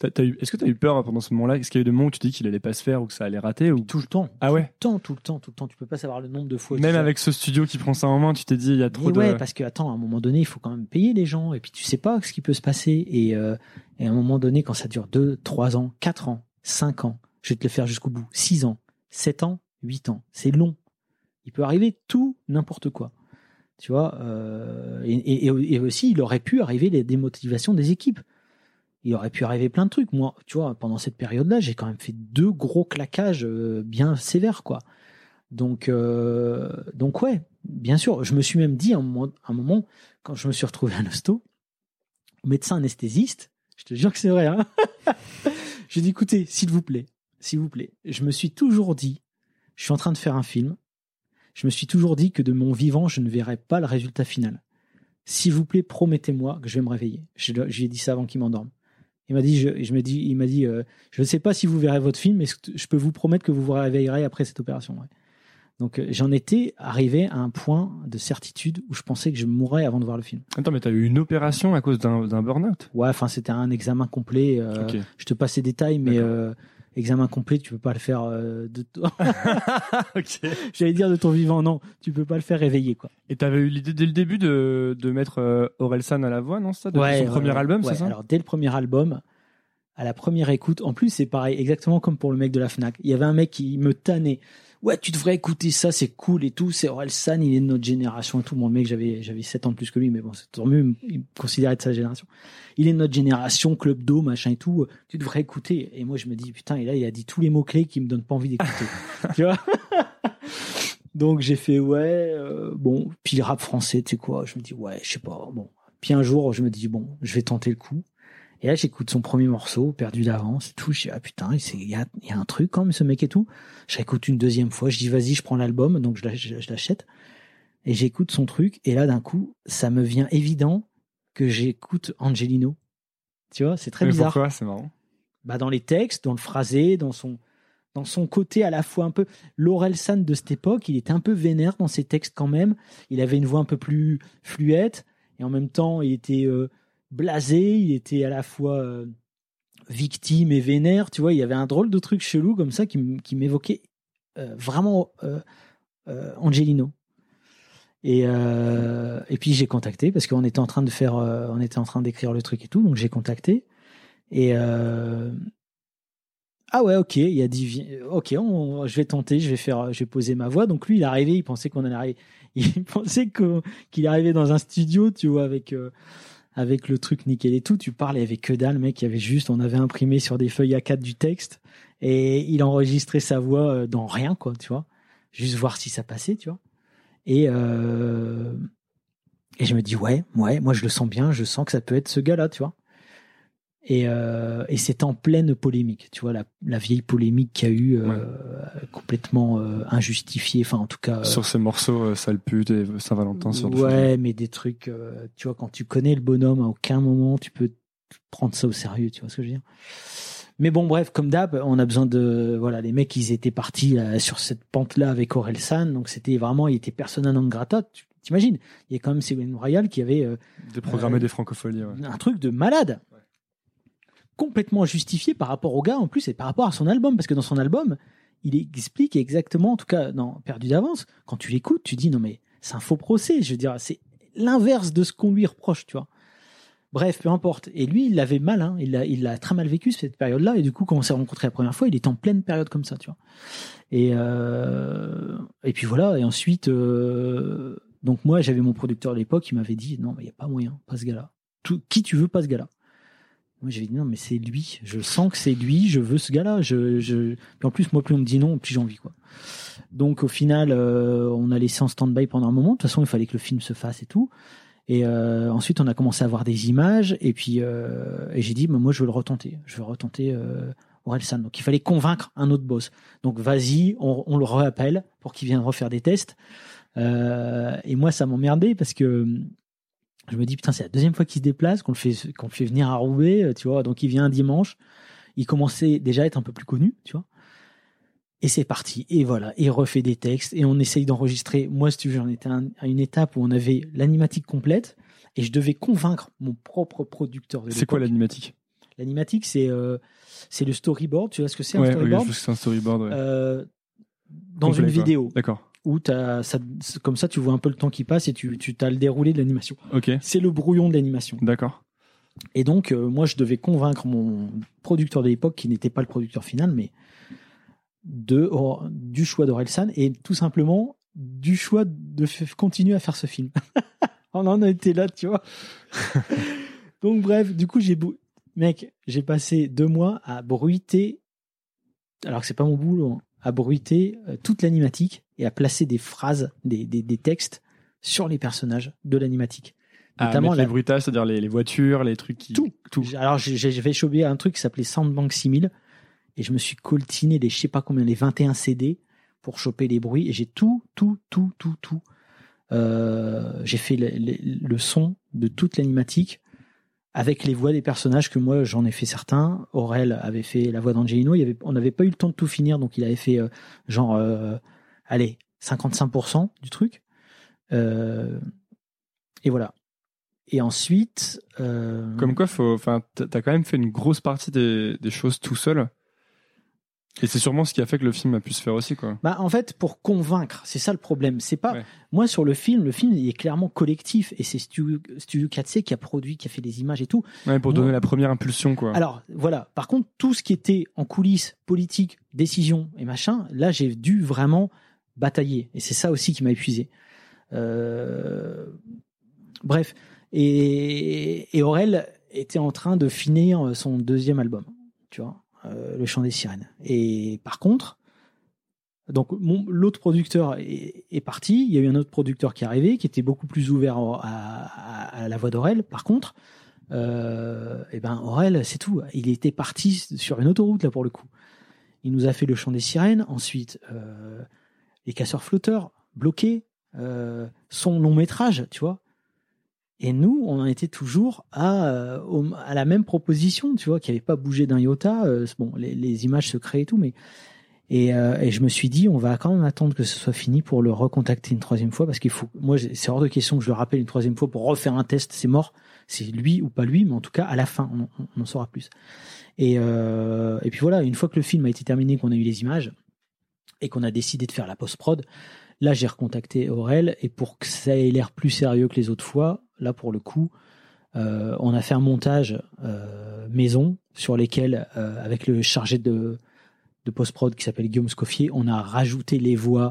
Est-ce que t'as eu peur pendant ce moment-là? Est-ce qu'il y a eu des moments où tu dis qu'il allait pas se faire ou que ça allait rater ou... tout le temps. Ah tout ouais? le temps, tout le temps, tout le temps. Tu peux pas savoir le nombre de fois. où tu Même avec ce studio qui prend ça en main, tu t'es dit il y a trop Mais de. ouais, parce que attends, à un moment donné, il faut quand même payer les gens, et puis tu sais pas ce qui peut se passer. Et, euh, et à un moment donné, quand ça dure 2, 3 ans, 4 ans, 5 ans, je vais te le faire jusqu'au bout, 6 ans, 7 ans, 8 ans, c'est long. Il peut arriver tout, n'importe quoi. Tu vois, euh, et, et- et aussi, il aurait pu arriver les démotivations des équipes. Il aurait pu arriver plein de trucs. Moi, tu vois, pendant cette période-là, j'ai quand même fait deux gros claquages euh, bien sévères, quoi. Donc, euh, donc ouais, bien sûr. Je me suis même dit à un moment, quand je me suis retrouvé à l'hosto, médecin anesthésiste, je te jure que c'est vrai. Hein J'ai dit, écoutez, s'il vous plaît, s'il vous plaît, je me suis toujours dit, je suis en train de faire un film, je me suis toujours dit que de mon vivant, je ne verrais pas le résultat final. S'il vous plaît, promettez-moi que je vais me réveiller. Je, je lui ai dit ça avant qu'il m'endorme. Il m'a dit, je, je me dis, il m'a dit, euh, je ne sais pas si vous verrez votre film, mais je peux vous promettre que vous vous réveillerez après cette opération. ouais. Donc euh, j'en étais arrivé à un point de certitude où je pensais que je mourrais avant de voir le film. Attends, mais t'as eu une opération à cause d'un burn-out? Ouais, enfin c'était un examen complet. euh. Je te passe les détails, mais examen complet, tu peux pas le faire euh, de. ok. J'allais dire de ton vivant, non, tu peux pas le faire réveiller quoi. Et t'avais eu l'idée dès le début de, de mettre euh, Orelsan à la voix, non, ça Depuis ouais, son premier album, c'est ça Alors dès le premier album, à la première écoute, en plus c'est pareil, exactement comme pour le mec de la Fnac. Il y avait un mec qui me tannait. Ouais, tu devrais écouter ça, c'est cool et tout. C'est Orelsan, il est de notre génération et tout. Mon mec, j'avais j'avais 7 ans de plus que lui, mais bon, c'est tant mieux, il me considérait de sa génération. Il est de notre génération, club d'eau, machin et tout. Tu devrais écouter. Et moi, je me dis putain, et là, il a dit tous les mots clés qui me donnent pas envie d'écouter. tu vois Donc j'ai fait ouais, euh, bon. Puis le rap français, tu sais quoi Je me dis ouais, je sais pas. Bon. Puis un jour, je me dis bon, je vais tenter le coup. Et là, j'écoute son premier morceau, perdu d'avance, et tout. Je dis, ah putain, il y a, y a un truc quand même, ce mec et tout. Je réécoute une deuxième fois. Je dis, vas-y, je prends l'album. Donc, je l'achète. Et j'écoute son truc. Et là, d'un coup, ça me vient évident que j'écoute Angelino. Tu vois, c'est très Mais bizarre. Pourquoi? C'est marrant. Bah, dans les textes, dans le phrasé, dans son, dans son côté à la fois un peu. Laurel San de cette époque, il était un peu vénère dans ses textes quand même. Il avait une voix un peu plus fluette. Et en même temps, il était euh, blasé. Il était à la fois euh, victime et vénère. Tu vois, il y avait un drôle de truc chelou comme ça qui, m'évoquait euh, vraiment euh, Angelino. Et, puis j'ai contacté parce qu'on était en train de faire, on était en train d'écrire le truc et tout, donc j'ai contacté. Et ah ouais, ok, il a dit, ok, on- je vais tenter, je vais faire, je vais poser ma voix. Donc lui, il est arrivé, il pensait qu'on allait il pensait qu'il arrivait dans un studio, tu vois, avec avec le truc nickel et tout. Tu parles, il avait que dalle, mec, il y avait juste, on avait imprimé sur des feuilles A4 du texte et il enregistrait sa voix euh, dans rien, quoi, tu vois, juste voir si ça passait, tu vois. Et euh, et je me dis ouais, ouais, moi je le sens bien, je sens que ça peut être ce gars-là, tu vois. Et, euh, et c'est en pleine polémique, tu vois, la, la vieille polémique qu'il y a eu euh, complètement euh, injustifiée, enfin en tout cas. euh, Sur ces morceaux, euh, Sale pute et Saint-Valentin sur ouais, mais des trucs, euh, tu vois, quand tu connais le bonhomme, à aucun moment tu peux prendre ça au sérieux, tu vois ce que je veux dire. Mais bon, bref, comme d'hab, on a besoin de, voilà, les mecs, ils étaient partis là, sur cette pente-là avec Aurel San, donc c'était vraiment, il était persona non grata. Tu t'imagines? Il y a quand même Ségolène Royal qui avait euh, Déprogrammer Euh, des francopholies. ouais. un truc de malade. Complètement justifié par rapport au gars en plus et par rapport à son album parce que dans son album il explique exactement en tout cas dans Perdu d'avance quand tu l'écoutes tu dis non mais c'est un faux procès je veux dire c'est l'inverse de ce qu'on lui reproche tu vois. Bref peu importe. Et lui il l'avait mal hein. il l'a il très mal vécu cette période là et du coup quand on s'est rencontré la première fois il était en pleine période comme ça tu vois. Et euh, puis voilà et ensuite euh, donc moi j'avais mon producteur à l'époque qui m'avait dit non mais il y a pas moyen pas ce gars là Tout, qui tu veux pas ce gars là moi, j'avais dit non, mais c'est lui. Je sens que c'est lui. Je veux ce gars-là. En plus, moi, plus on me dit non, plus j'ai envie, quoi. Donc, au final, euh, on a laissé en stand-by pendant un moment. De toute façon, il fallait que le film se fasse et tout. Et euh, ensuite, on a commencé à voir des images. Et puis, euh, j'ai dit, moi, je veux le retenter. Je veux retenter euh, Orelsan. Donc, il fallait convaincre un autre boss. Donc, vas-y, on, on le rappelle pour qu'il vienne refaire des tests. Et moi, ça m'emmerdait parce que je me dis putain c'est la deuxième fois qu'il se déplace qu'on le fait qu'on le fait venir à Roubaix euh, tu vois. Donc il vient un dimanche. Il commençait déjà à être un peu plus connu tu vois. Et c'est parti. Et voilà. Et il refait des textes. Et on essaye d'enregistrer. Moi si tu veux j'en étais à une étape où on avait l'animatique complète. Et je devais convaincre mon propre producteur c'est quoi l'animatique? L'animatique c'est euh, c'est le storyboard. Tu vois ce que c'est ouais, un storyboard? oui, c'est un storyboard ouais. euh, dans Complet, une vidéo. D'accord où as, ça, comme ça tu vois un peu le temps qui passe et tu, tu as le déroulé de l'animation. C'est le brouillon de l'animation. D'accord. Et donc euh, moi je devais convaincre mon producteur de l'époque qui n'était pas le producteur final mais de oh, du choix d'Orelsan et tout simplement du choix de continuer à faire ce film. On en a été là, tu vois. donc bref, du coup j'ai mec, j'ai passé deux mois à bruiter alors que c'est pas mon boulot, hein, à bruiter euh, toute l'animatique et à placer des phrases, des, des, des textes sur les personnages de l'animatique. Notamment la... les bruitages, c'est-à-dire les, les, voitures, les trucs qui... Tout. tout. Alors j'avais chopé un truc qui s'appelait Soundbank 6000 et je me suis coltiné les je sais pas combien, les 21 CD pour choper les bruits et j'ai tout, tout, tout, tout, tout. Euh, j'ai fait le, le, le, son de toute l'animatique avec les voix des personnages que moi j'en ai fait certains. Aurel avait fait la voix d'Angelino. Il avait, on n'avait pas eu le temps de tout finir, donc il avait fait euh, genre, euh, allez, 55% du truc. Euh, et voilà. Et ensuite, euh, comme quoi, enfin, t'as quand même fait une grosse partie des, des choses tout seul. Et c'est sûrement ce qui a fait que le film a pu se faire aussi, quoi. Bah, en fait, pour convaincre, c'est ça le problème. C'est pas ouais. moi sur le film. Le film il est clairement collectif et c'est Studio, Studio 4C qui a produit, qui a fait les images et tout. Ouais, pour donner la première impulsion, quoi. Alors voilà. Par contre, tout ce qui était en coulisses, politique, décision et machin, là, j'ai dû vraiment batailler. Et c'est ça aussi qui m'a épuisé. Euh... Bref. Et, et Aurel était en train de finir son deuxième album, tu vois. Euh, le chant des sirènes. Et par contre, donc l'autre producteur est, parti. Il y a eu un autre producteur qui est arrivé, qui était beaucoup plus ouvert à, la voix d'Aurel. Par contre, euh, et ben Aurel, c'est tout. Il était parti sur une autoroute là pour le coup. Il nous a fait le chant des sirènes. Ensuite, euh, les casseurs flotteurs bloqués. Euh, son long métrage, tu vois. Et nous, on en était toujours à, euh, à la même proposition, tu vois, qui n'avait pas bougé d'un iota. Euh, bon, les, images se créent et tout, mais et, et, je me suis dit, on va quand même attendre que ce soit fini pour le recontacter une troisième fois, parce qu'il faut. Moi, c'est hors de question que je le rappelle une troisième fois pour refaire un test. C'est mort. C'est lui ou pas lui, mais en tout cas, à la fin, on, en saura plus. Et, et puis voilà, une fois que le film a été terminé, qu'on a eu les images et qu'on a décidé de faire la post prod, là, j'ai recontacté Aurel et pour que ça ait l'air plus sérieux que les autres fois, là pour le coup, euh, on a fait un montage euh, maison sur lesquels, euh, avec le chargé de, de post-prod qui s'appelle Guillaume Scoffier, on a rajouté les voix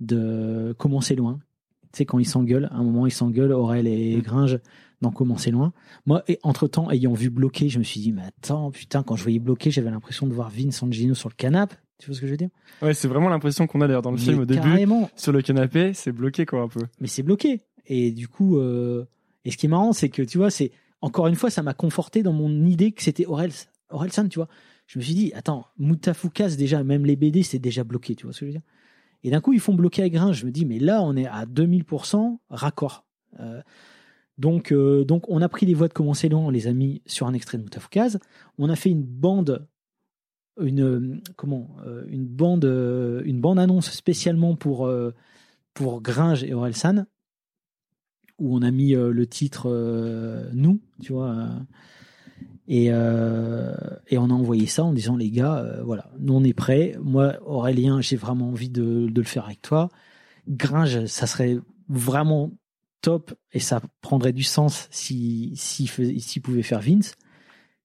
de Comment c'est loin. Tu sais, quand ils s'engueulent, à un moment ils s'engueulent, Aurel et Gringe, dans Comment c'est loin. Moi, entre-temps, ayant vu bloquer, je me suis dit, mais attends, putain, quand je voyais bloquer, j'avais l'impression de voir Vince Angino sur le canapé. Tu vois ce que je veux dire? Ouais, c'est vraiment l'impression qu'on a d'ailleurs dans le mais film au début. Carrément. Sur le canapé, c'est bloqué quoi un peu. Mais c'est bloqué. Et du coup, euh, et ce qui est marrant, c'est que tu vois, c'est encore une fois, ça m'a conforté dans mon idée que c'était Orelsan, tu vois. Je me suis dit, attends, Moutafoukas, déjà, même les BD, c'est déjà bloqué, tu vois ce que je veux dire? Et d'un coup, ils font bloquer à grain. Je me dis, mais là, on est à 2000% raccord. Euh, donc, euh, donc, on a pris les voix de Commencer on les a mis sur un extrait de Moutafoukaz. On a fait une bande une comment une bande une bande annonce spécialement pour pour Gringe et Orelsan où on a mis le titre nous tu vois Et, euh, et on a envoyé ça en disant les gars, euh, voilà, nous on est prêts. Moi, Aurélien, j'ai vraiment envie de, de, le faire avec toi. Gringe, ça serait vraiment top et ça prendrait du sens si s'il si, pouvait faire Vince.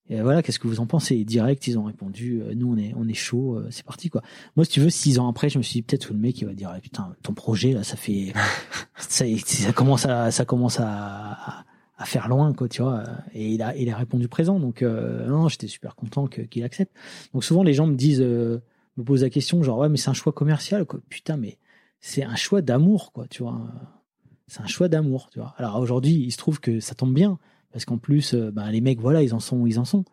Et voilà, qu'est-ce que vous en pensez? Direct, ils ont répondu, euh, nous on est on est chaud, euh, c'est parti quoi. Moi, si tu veux, six ans après, je me suis dit peut-être que le mec il va dire, eh, putain, ton projet là, ça fait, ça, ça commence à ça commence à, à faire loin, quoi, tu vois. Et il a, il a répondu présent. Donc, euh, non, j'étais super content qu'il accepte. Donc, souvent, les gens me disent, me posent la question, genre, ouais, mais c'est un choix commercial, quoi. Putain, mais c'est un choix d'amour, quoi, tu vois. C'est un choix d'amour, tu vois. Alors, aujourd'hui, il se trouve que ça tombe bien, parce qu'en plus, euh, ben, les mecs, voilà, ils en sont où ils en sont.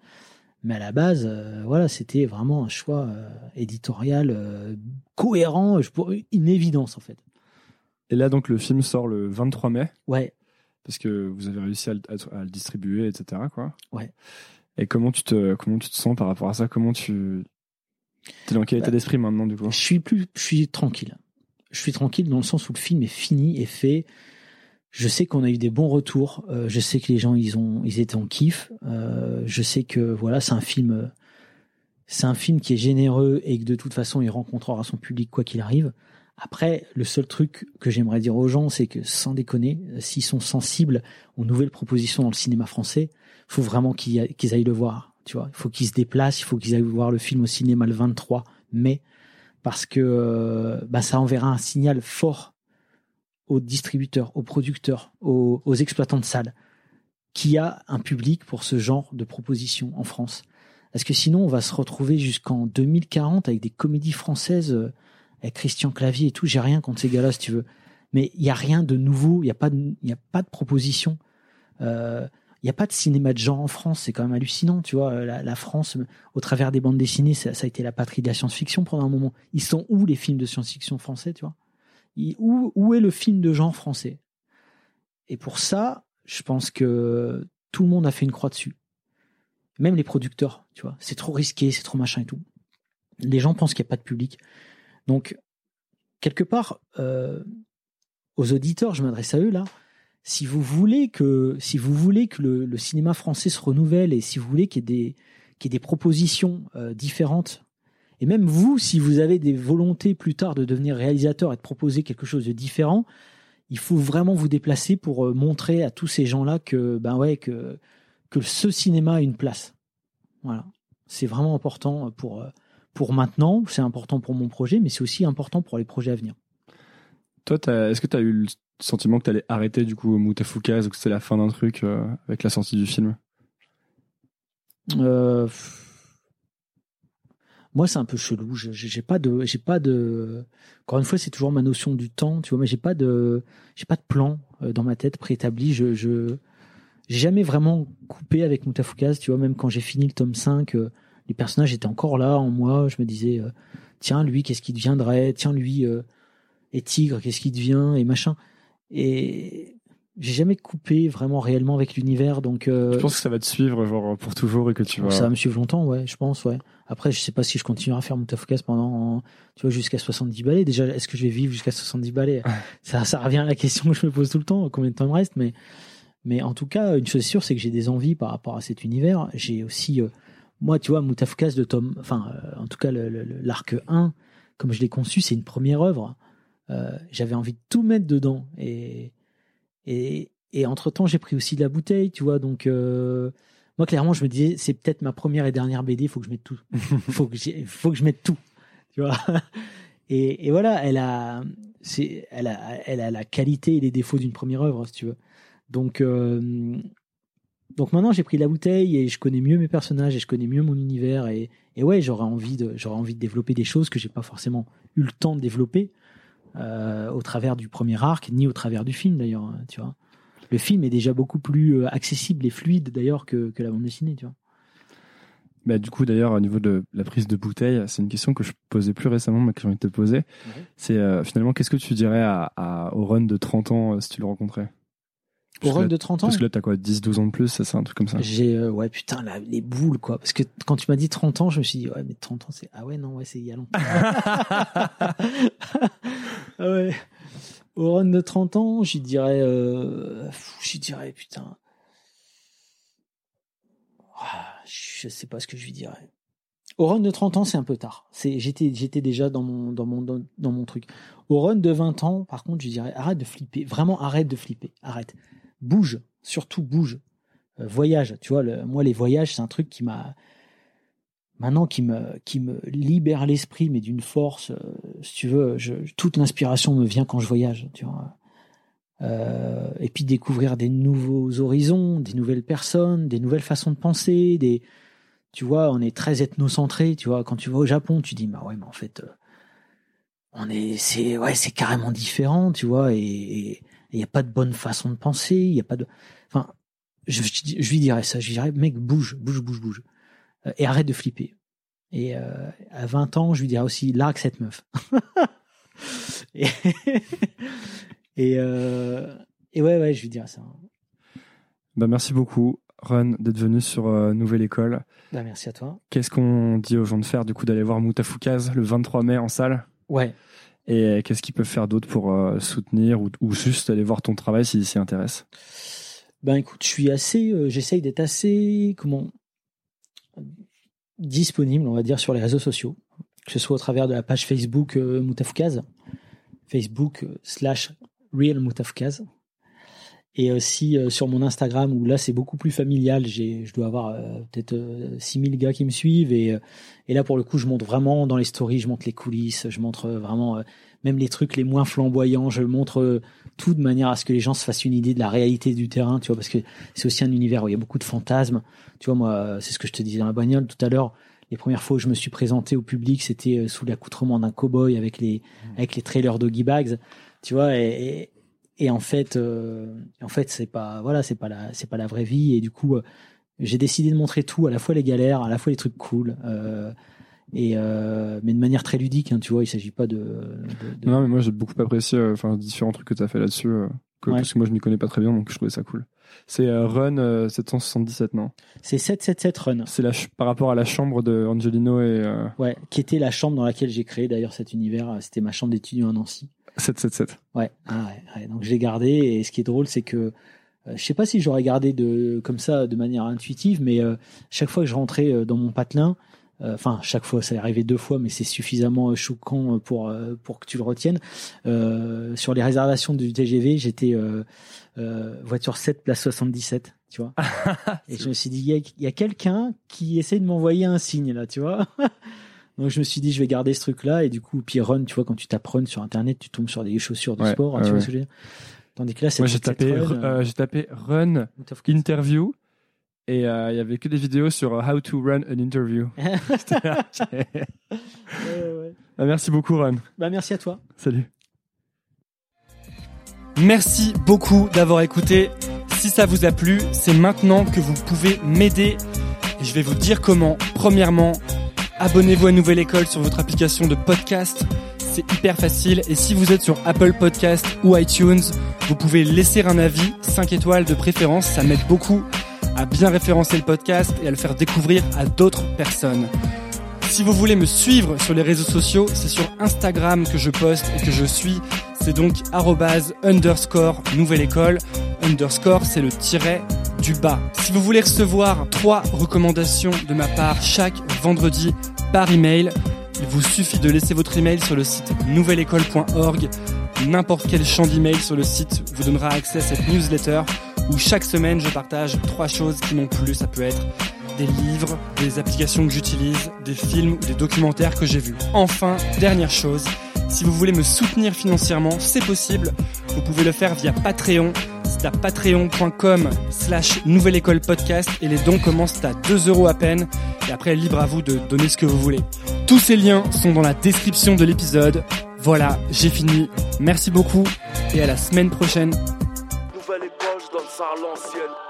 Mais à la base, voilà, c'était vraiment un choix éditorial cohérent, pour une évidence, en fait. Et là, donc, le film sort le 23 mai. Ouais parce que vous avez réussi à, le distribuer, etc. Quoi. Ouais. Et comment tu te comment tu te sens par rapport à ça? Comment tu es dans quel état bah, d'esprit maintenant du coup? Je suis plus, je suis tranquille. Je suis tranquille dans le sens où le film est fini et fait. Je sais qu'on a eu des bons retours. Euh, je sais que les gens ils ont ils étaient en kiff. Euh, je sais que voilà c'est un film c'est un film qui est généreux et que de toute façon il rencontrera son public quoi qu'il arrive. Après, le seul truc que j'aimerais dire aux gens, c'est que sans déconner, s'ils sont sensibles aux nouvelles propositions dans le cinéma français, faut vraiment qu'ils aillent le voir. Tu vois, il faut qu'ils se déplacent, il faut qu'ils aillent voir le film au cinéma le 23 mai, parce que euh, bah, ça enverra un signal fort aux distributeurs, aux producteurs, aux, exploitants de salles, qu'il y a un public pour ce genre de propositions en France. Parce que sinon, on va se retrouver jusqu'en 2040 avec des comédies françaises euh, avec Christian Clavier et tout, j'ai rien contre ces gars-là, si tu veux. Mais il y a rien de nouveau, il y a pas de, a pas de proposition. Euh, il n'y a pas de cinéma de genre en France, c'est quand même hallucinant, tu vois. La, France, au travers des bandes dessinées, ça, a été la patrie de la science-fiction pendant un moment. Ils sont où les films de science-fiction français, tu vois? Où, est le film de genre français? Et pour ça, je pense que tout le monde a fait une croix dessus. Même les producteurs, tu vois. C'est trop risqué, c'est trop machin et tout. Les gens pensent qu'il n'y a pas de public. Donc, quelque part, euh, aux auditeurs, je m'adresse à eux là. Si vous voulez que, si vous voulez que le, cinéma français se renouvelle et si vous voulez qu'il y ait des, qu'il y ait des propositions euh, différentes, et même vous, si vous avez des volontés plus tard de devenir réalisateur et de proposer quelque chose de différent, il faut vraiment vous déplacer pour euh, montrer à tous ces gens-là que, ben ouais, que, que ce cinéma a une place. Voilà. C'est vraiment important pour, pour maintenant, c'est important pour mon projet, mais c'est aussi important pour les projets à venir. Toi, est-ce que tu as eu le sentiment que tu allais arrêter du coup Moutafoukaz ou que c'était la fin d'un truc euh, avec la sortie du film? Euh, Moi, c'est un peu chelou. J'ai pas de, j'ai pas de. Encore une fois, c'est toujours ma notion du temps, tu vois. Mais j'ai pas de, j'ai pas de plan euh, dans ma tête préétabli. Je, j'ai jamais vraiment coupé avec Moutafoukaz, tu vois. Même quand j'ai fini le tome 5 les personnages étaient encore là en moi. Je me disais, euh, tiens, lui, qu'est-ce qui deviendrait? Tiens, lui, euh, et Tigre, qu'est-ce qui devient? Et machin. Et j'ai jamais coupé vraiment réellement avec l'univers. Donc, euh, je pense que ça va te suivre genre, pour toujours et que tu vas. Ça va me suivre longtemps, ouais, je pense, ouais. Après, je sais pas si je continuerai à faire mon pendant, tu vois, jusqu'à 70 balais. Déjà, est-ce que je vais vivre jusqu'à 70 balais? Ça, ça revient à la question que je me pose tout le temps, combien de temps il me reste, mais, mais en tout cas, une chose sûre, c'est que j'ai des envies par rapport à cet univers. J'ai aussi, moi, tu vois, Moutafkas de Tom, enfin, euh, en tout cas, l'arc 1, comme je l'ai conçu, c'est une première œuvre. Euh, j'avais envie de tout mettre dedans. Et, et, et entre-temps, j'ai pris aussi de la bouteille, tu vois. Donc, euh, moi, clairement, je me disais, c'est peut-être ma première et dernière BD, il faut que je mette tout. Il faut, que faut que je mette tout. Tu vois et, et voilà, elle a, elle, a, elle a la qualité et les défauts d'une première œuvre, si tu veux. Donc, donc maintenant j'ai pris la bouteille et je connais mieux mes personnages et je connais mieux mon univers et, et ouais j'aurais envie de envie de développer des choses que j'ai pas forcément eu le temps de développer euh, au travers du premier arc ni au travers du film d'ailleurs hein, tu vois le film est déjà beaucoup plus euh, accessible et fluide d'ailleurs que, que la bande dessinée tu vois bah, du coup, d'ailleurs, au niveau de la prise de bouteille, c'est une question que je posais plus récemment, mais que j'ai envie de te poser. C'est euh, finalement, qu'est-ce que tu dirais à, à, au run de 30 ans si tu le rencontrais? Au run de 30 ans Parce que là, t'as quoi 10, 12 ans de plus, c'est un truc comme ça? J'ai, euh, ouais, putain, les boules, quoi. Parce que quand tu m'as dit 30 ans, je me suis dit, ouais, mais 30 ans, c'est. Ah ouais, non, ouais, c'est il y a longtemps. ah. Au run de 30 ans, j'y dirais. Euh, j'y dirais, putain. je sais pas ce que je lui dirais. Au run de 30 ans, c'est un peu tard. J'étais, déjà dans, mon truc. Au run de 20 ans, par contre, je dirais, arrête de flipper. Vraiment, arrête de flipper. Arrête. Bouge. Surtout, bouge. Euh, voyage. Tu vois, le, moi, les voyages, c'est un truc qui m'a, maintenant, qui me, qui me libère l'esprit, mais d'une force. Euh, si tu veux, je, toute l'inspiration me vient quand je voyage. Euh, et puis découvrir des nouveaux horizons, des nouvelles personnes, des nouvelles façons de penser, des, tu vois, on est très ethnocentré, tu vois. Quand tu vas au Japon, tu dis, bah ouais, mais en fait, euh, on est, c'est, ouais, c'est carrément différent, tu vois, et il n'y a pas de bonne façon de penser, il y a pas de, enfin, je, je, lui dirais ça, je lui dirais, mec, bouge, bouge, bouge, bouge, et arrête de flipper. Et euh, à 20 ans, je lui dirais aussi, largue cette meuf. et, et, et ouais, ouais, je lui dirais ça. Bah, merci beaucoup. Run, d'être venu sur euh, Nouvelle École. Bah, merci à toi. Qu'est-ce qu'on dit aux gens de faire Du coup, d'aller voir Moutafoukaz le 23 mai en salle? Ouais. Et qu'est-ce qu'ils peuvent faire d'autre pour euh, soutenir ou, juste aller voir ton travail s'ils s'y intéressent? Ben écoute, je suis assez, euh, j'essaye d'être assez, comment, disponible, on va dire, sur les réseaux sociaux, que ce soit au travers de la page Facebook Moutafoukaz, Facebook slash Real Moutafoukaz, et aussi euh, sur mon Instagram où là c'est beaucoup plus familial. Je dois avoir euh, peut-être 6000 euh, gars qui me suivent. Et et là pour le coup je montre vraiment dans les stories je montre les coulisses je montre vraiment même les trucs les moins flamboyants je montre tout de manière à ce que les gens se fassent une idée de la réalité du terrain tu vois parce que c'est aussi un univers où il y a beaucoup de fantasmes tu vois moi c'est ce que je te disais dans la bagnole tout à l'heure les premières fois où je me suis présenté au public c'était sous l'accoutrement d'un cowboy avec les mmh. avec les trailers Doggy Bags tu vois et, et en fait, euh, en fait, c'est pas, voilà, c'est pas la, c'est pas la vraie vie. Et du coup, euh, j'ai décidé de montrer tout, à la fois les galères, à la fois les trucs cool. Euh, et euh, mais de manière très ludique, hein, tu vois, il s'agit pas de, de, Non, mais moi j'ai beaucoup apprécié, euh, enfin différents trucs que tu as fait là-dessus, parce que moi je m'y connais pas très bien, donc je trouvais ça cool. C'est Run 777, non? C'est 777 Run. C'est la par rapport à la chambre de Angelino et. Ouais, qui était la chambre dans laquelle j'ai créé d'ailleurs cet univers. C'était ma chambre d'étudiant à Nancy. 777. Ouais, ah ouais, donc je l'ai gardé et ce qui est drôle c'est que euh, je sais pas si j'aurais gardé de comme ça de manière intuitive mais euh, chaque fois que je rentrais euh, dans mon patelin enfin chaque fois ça est arrivé deux fois mais c'est suffisamment choquant pour pour que tu le retiennes sur les réservations du TGV j'étais voiture 7 place 77 tu vois et je me suis dit il y a, a quelqu'un qui essaie de m'envoyer un signe là tu vois Donc je me suis dit, je vais garder ce truc-là. Et du coup, puis run, tu vois, quand tu tapes run sur Internet, tu tombes sur des chaussures de sport. Hein, tu vois ce que je veux dire? Tandis que là, c'est j'ai tapé, run, euh, j'ai tapé run interview. Et euh, il y avait que des vidéos sur euh, how to run an interview. Bah, merci beaucoup, Run. Bah, merci à toi. Salut. Merci beaucoup d'avoir écouté. Si ça vous a plu, c'est maintenant que vous pouvez m'aider. Et je vais vous dire comment. Premièrement, Abonnez-vous à Nouvelle École sur votre application de podcast. C'est hyper facile. Et si vous êtes sur Apple Podcast ou iTunes, vous pouvez laisser un avis, 5 étoiles de préférence. Ça m'aide beaucoup à bien référencer le podcast et à le faire découvrir à d'autres personnes. Si vous voulez me suivre sur les réseaux sociaux, c'est sur Instagram que je poste et que je suis. C'est donc underscore nouvelle école. Underscore, c'est le tiret du bas. Si vous voulez recevoir trois recommandations de ma part chaque vendredi par email, il vous suffit de laisser votre email sur le site nouvelleécole.org. N'importe quel champ d'email sur le site vous donnera accès à cette newsletter où chaque semaine je partage trois choses qui m'ont plu. Ça peut être des livres, des applications que j'utilise, des films ou des documentaires que j'ai vus. Enfin, dernière chose, si vous voulez me soutenir financièrement, c'est possible. Vous pouvez le faire via Patreon. C'est à patreon.com slash nouvelle école podcast et les dons commencent à 2 euros à peine. Et après, libre à vous de donner ce que vous voulez. Tous ces liens sont dans la description de l'épisode. Voilà, j'ai fini. Merci beaucoup et à la semaine prochaine. À l'ancienne.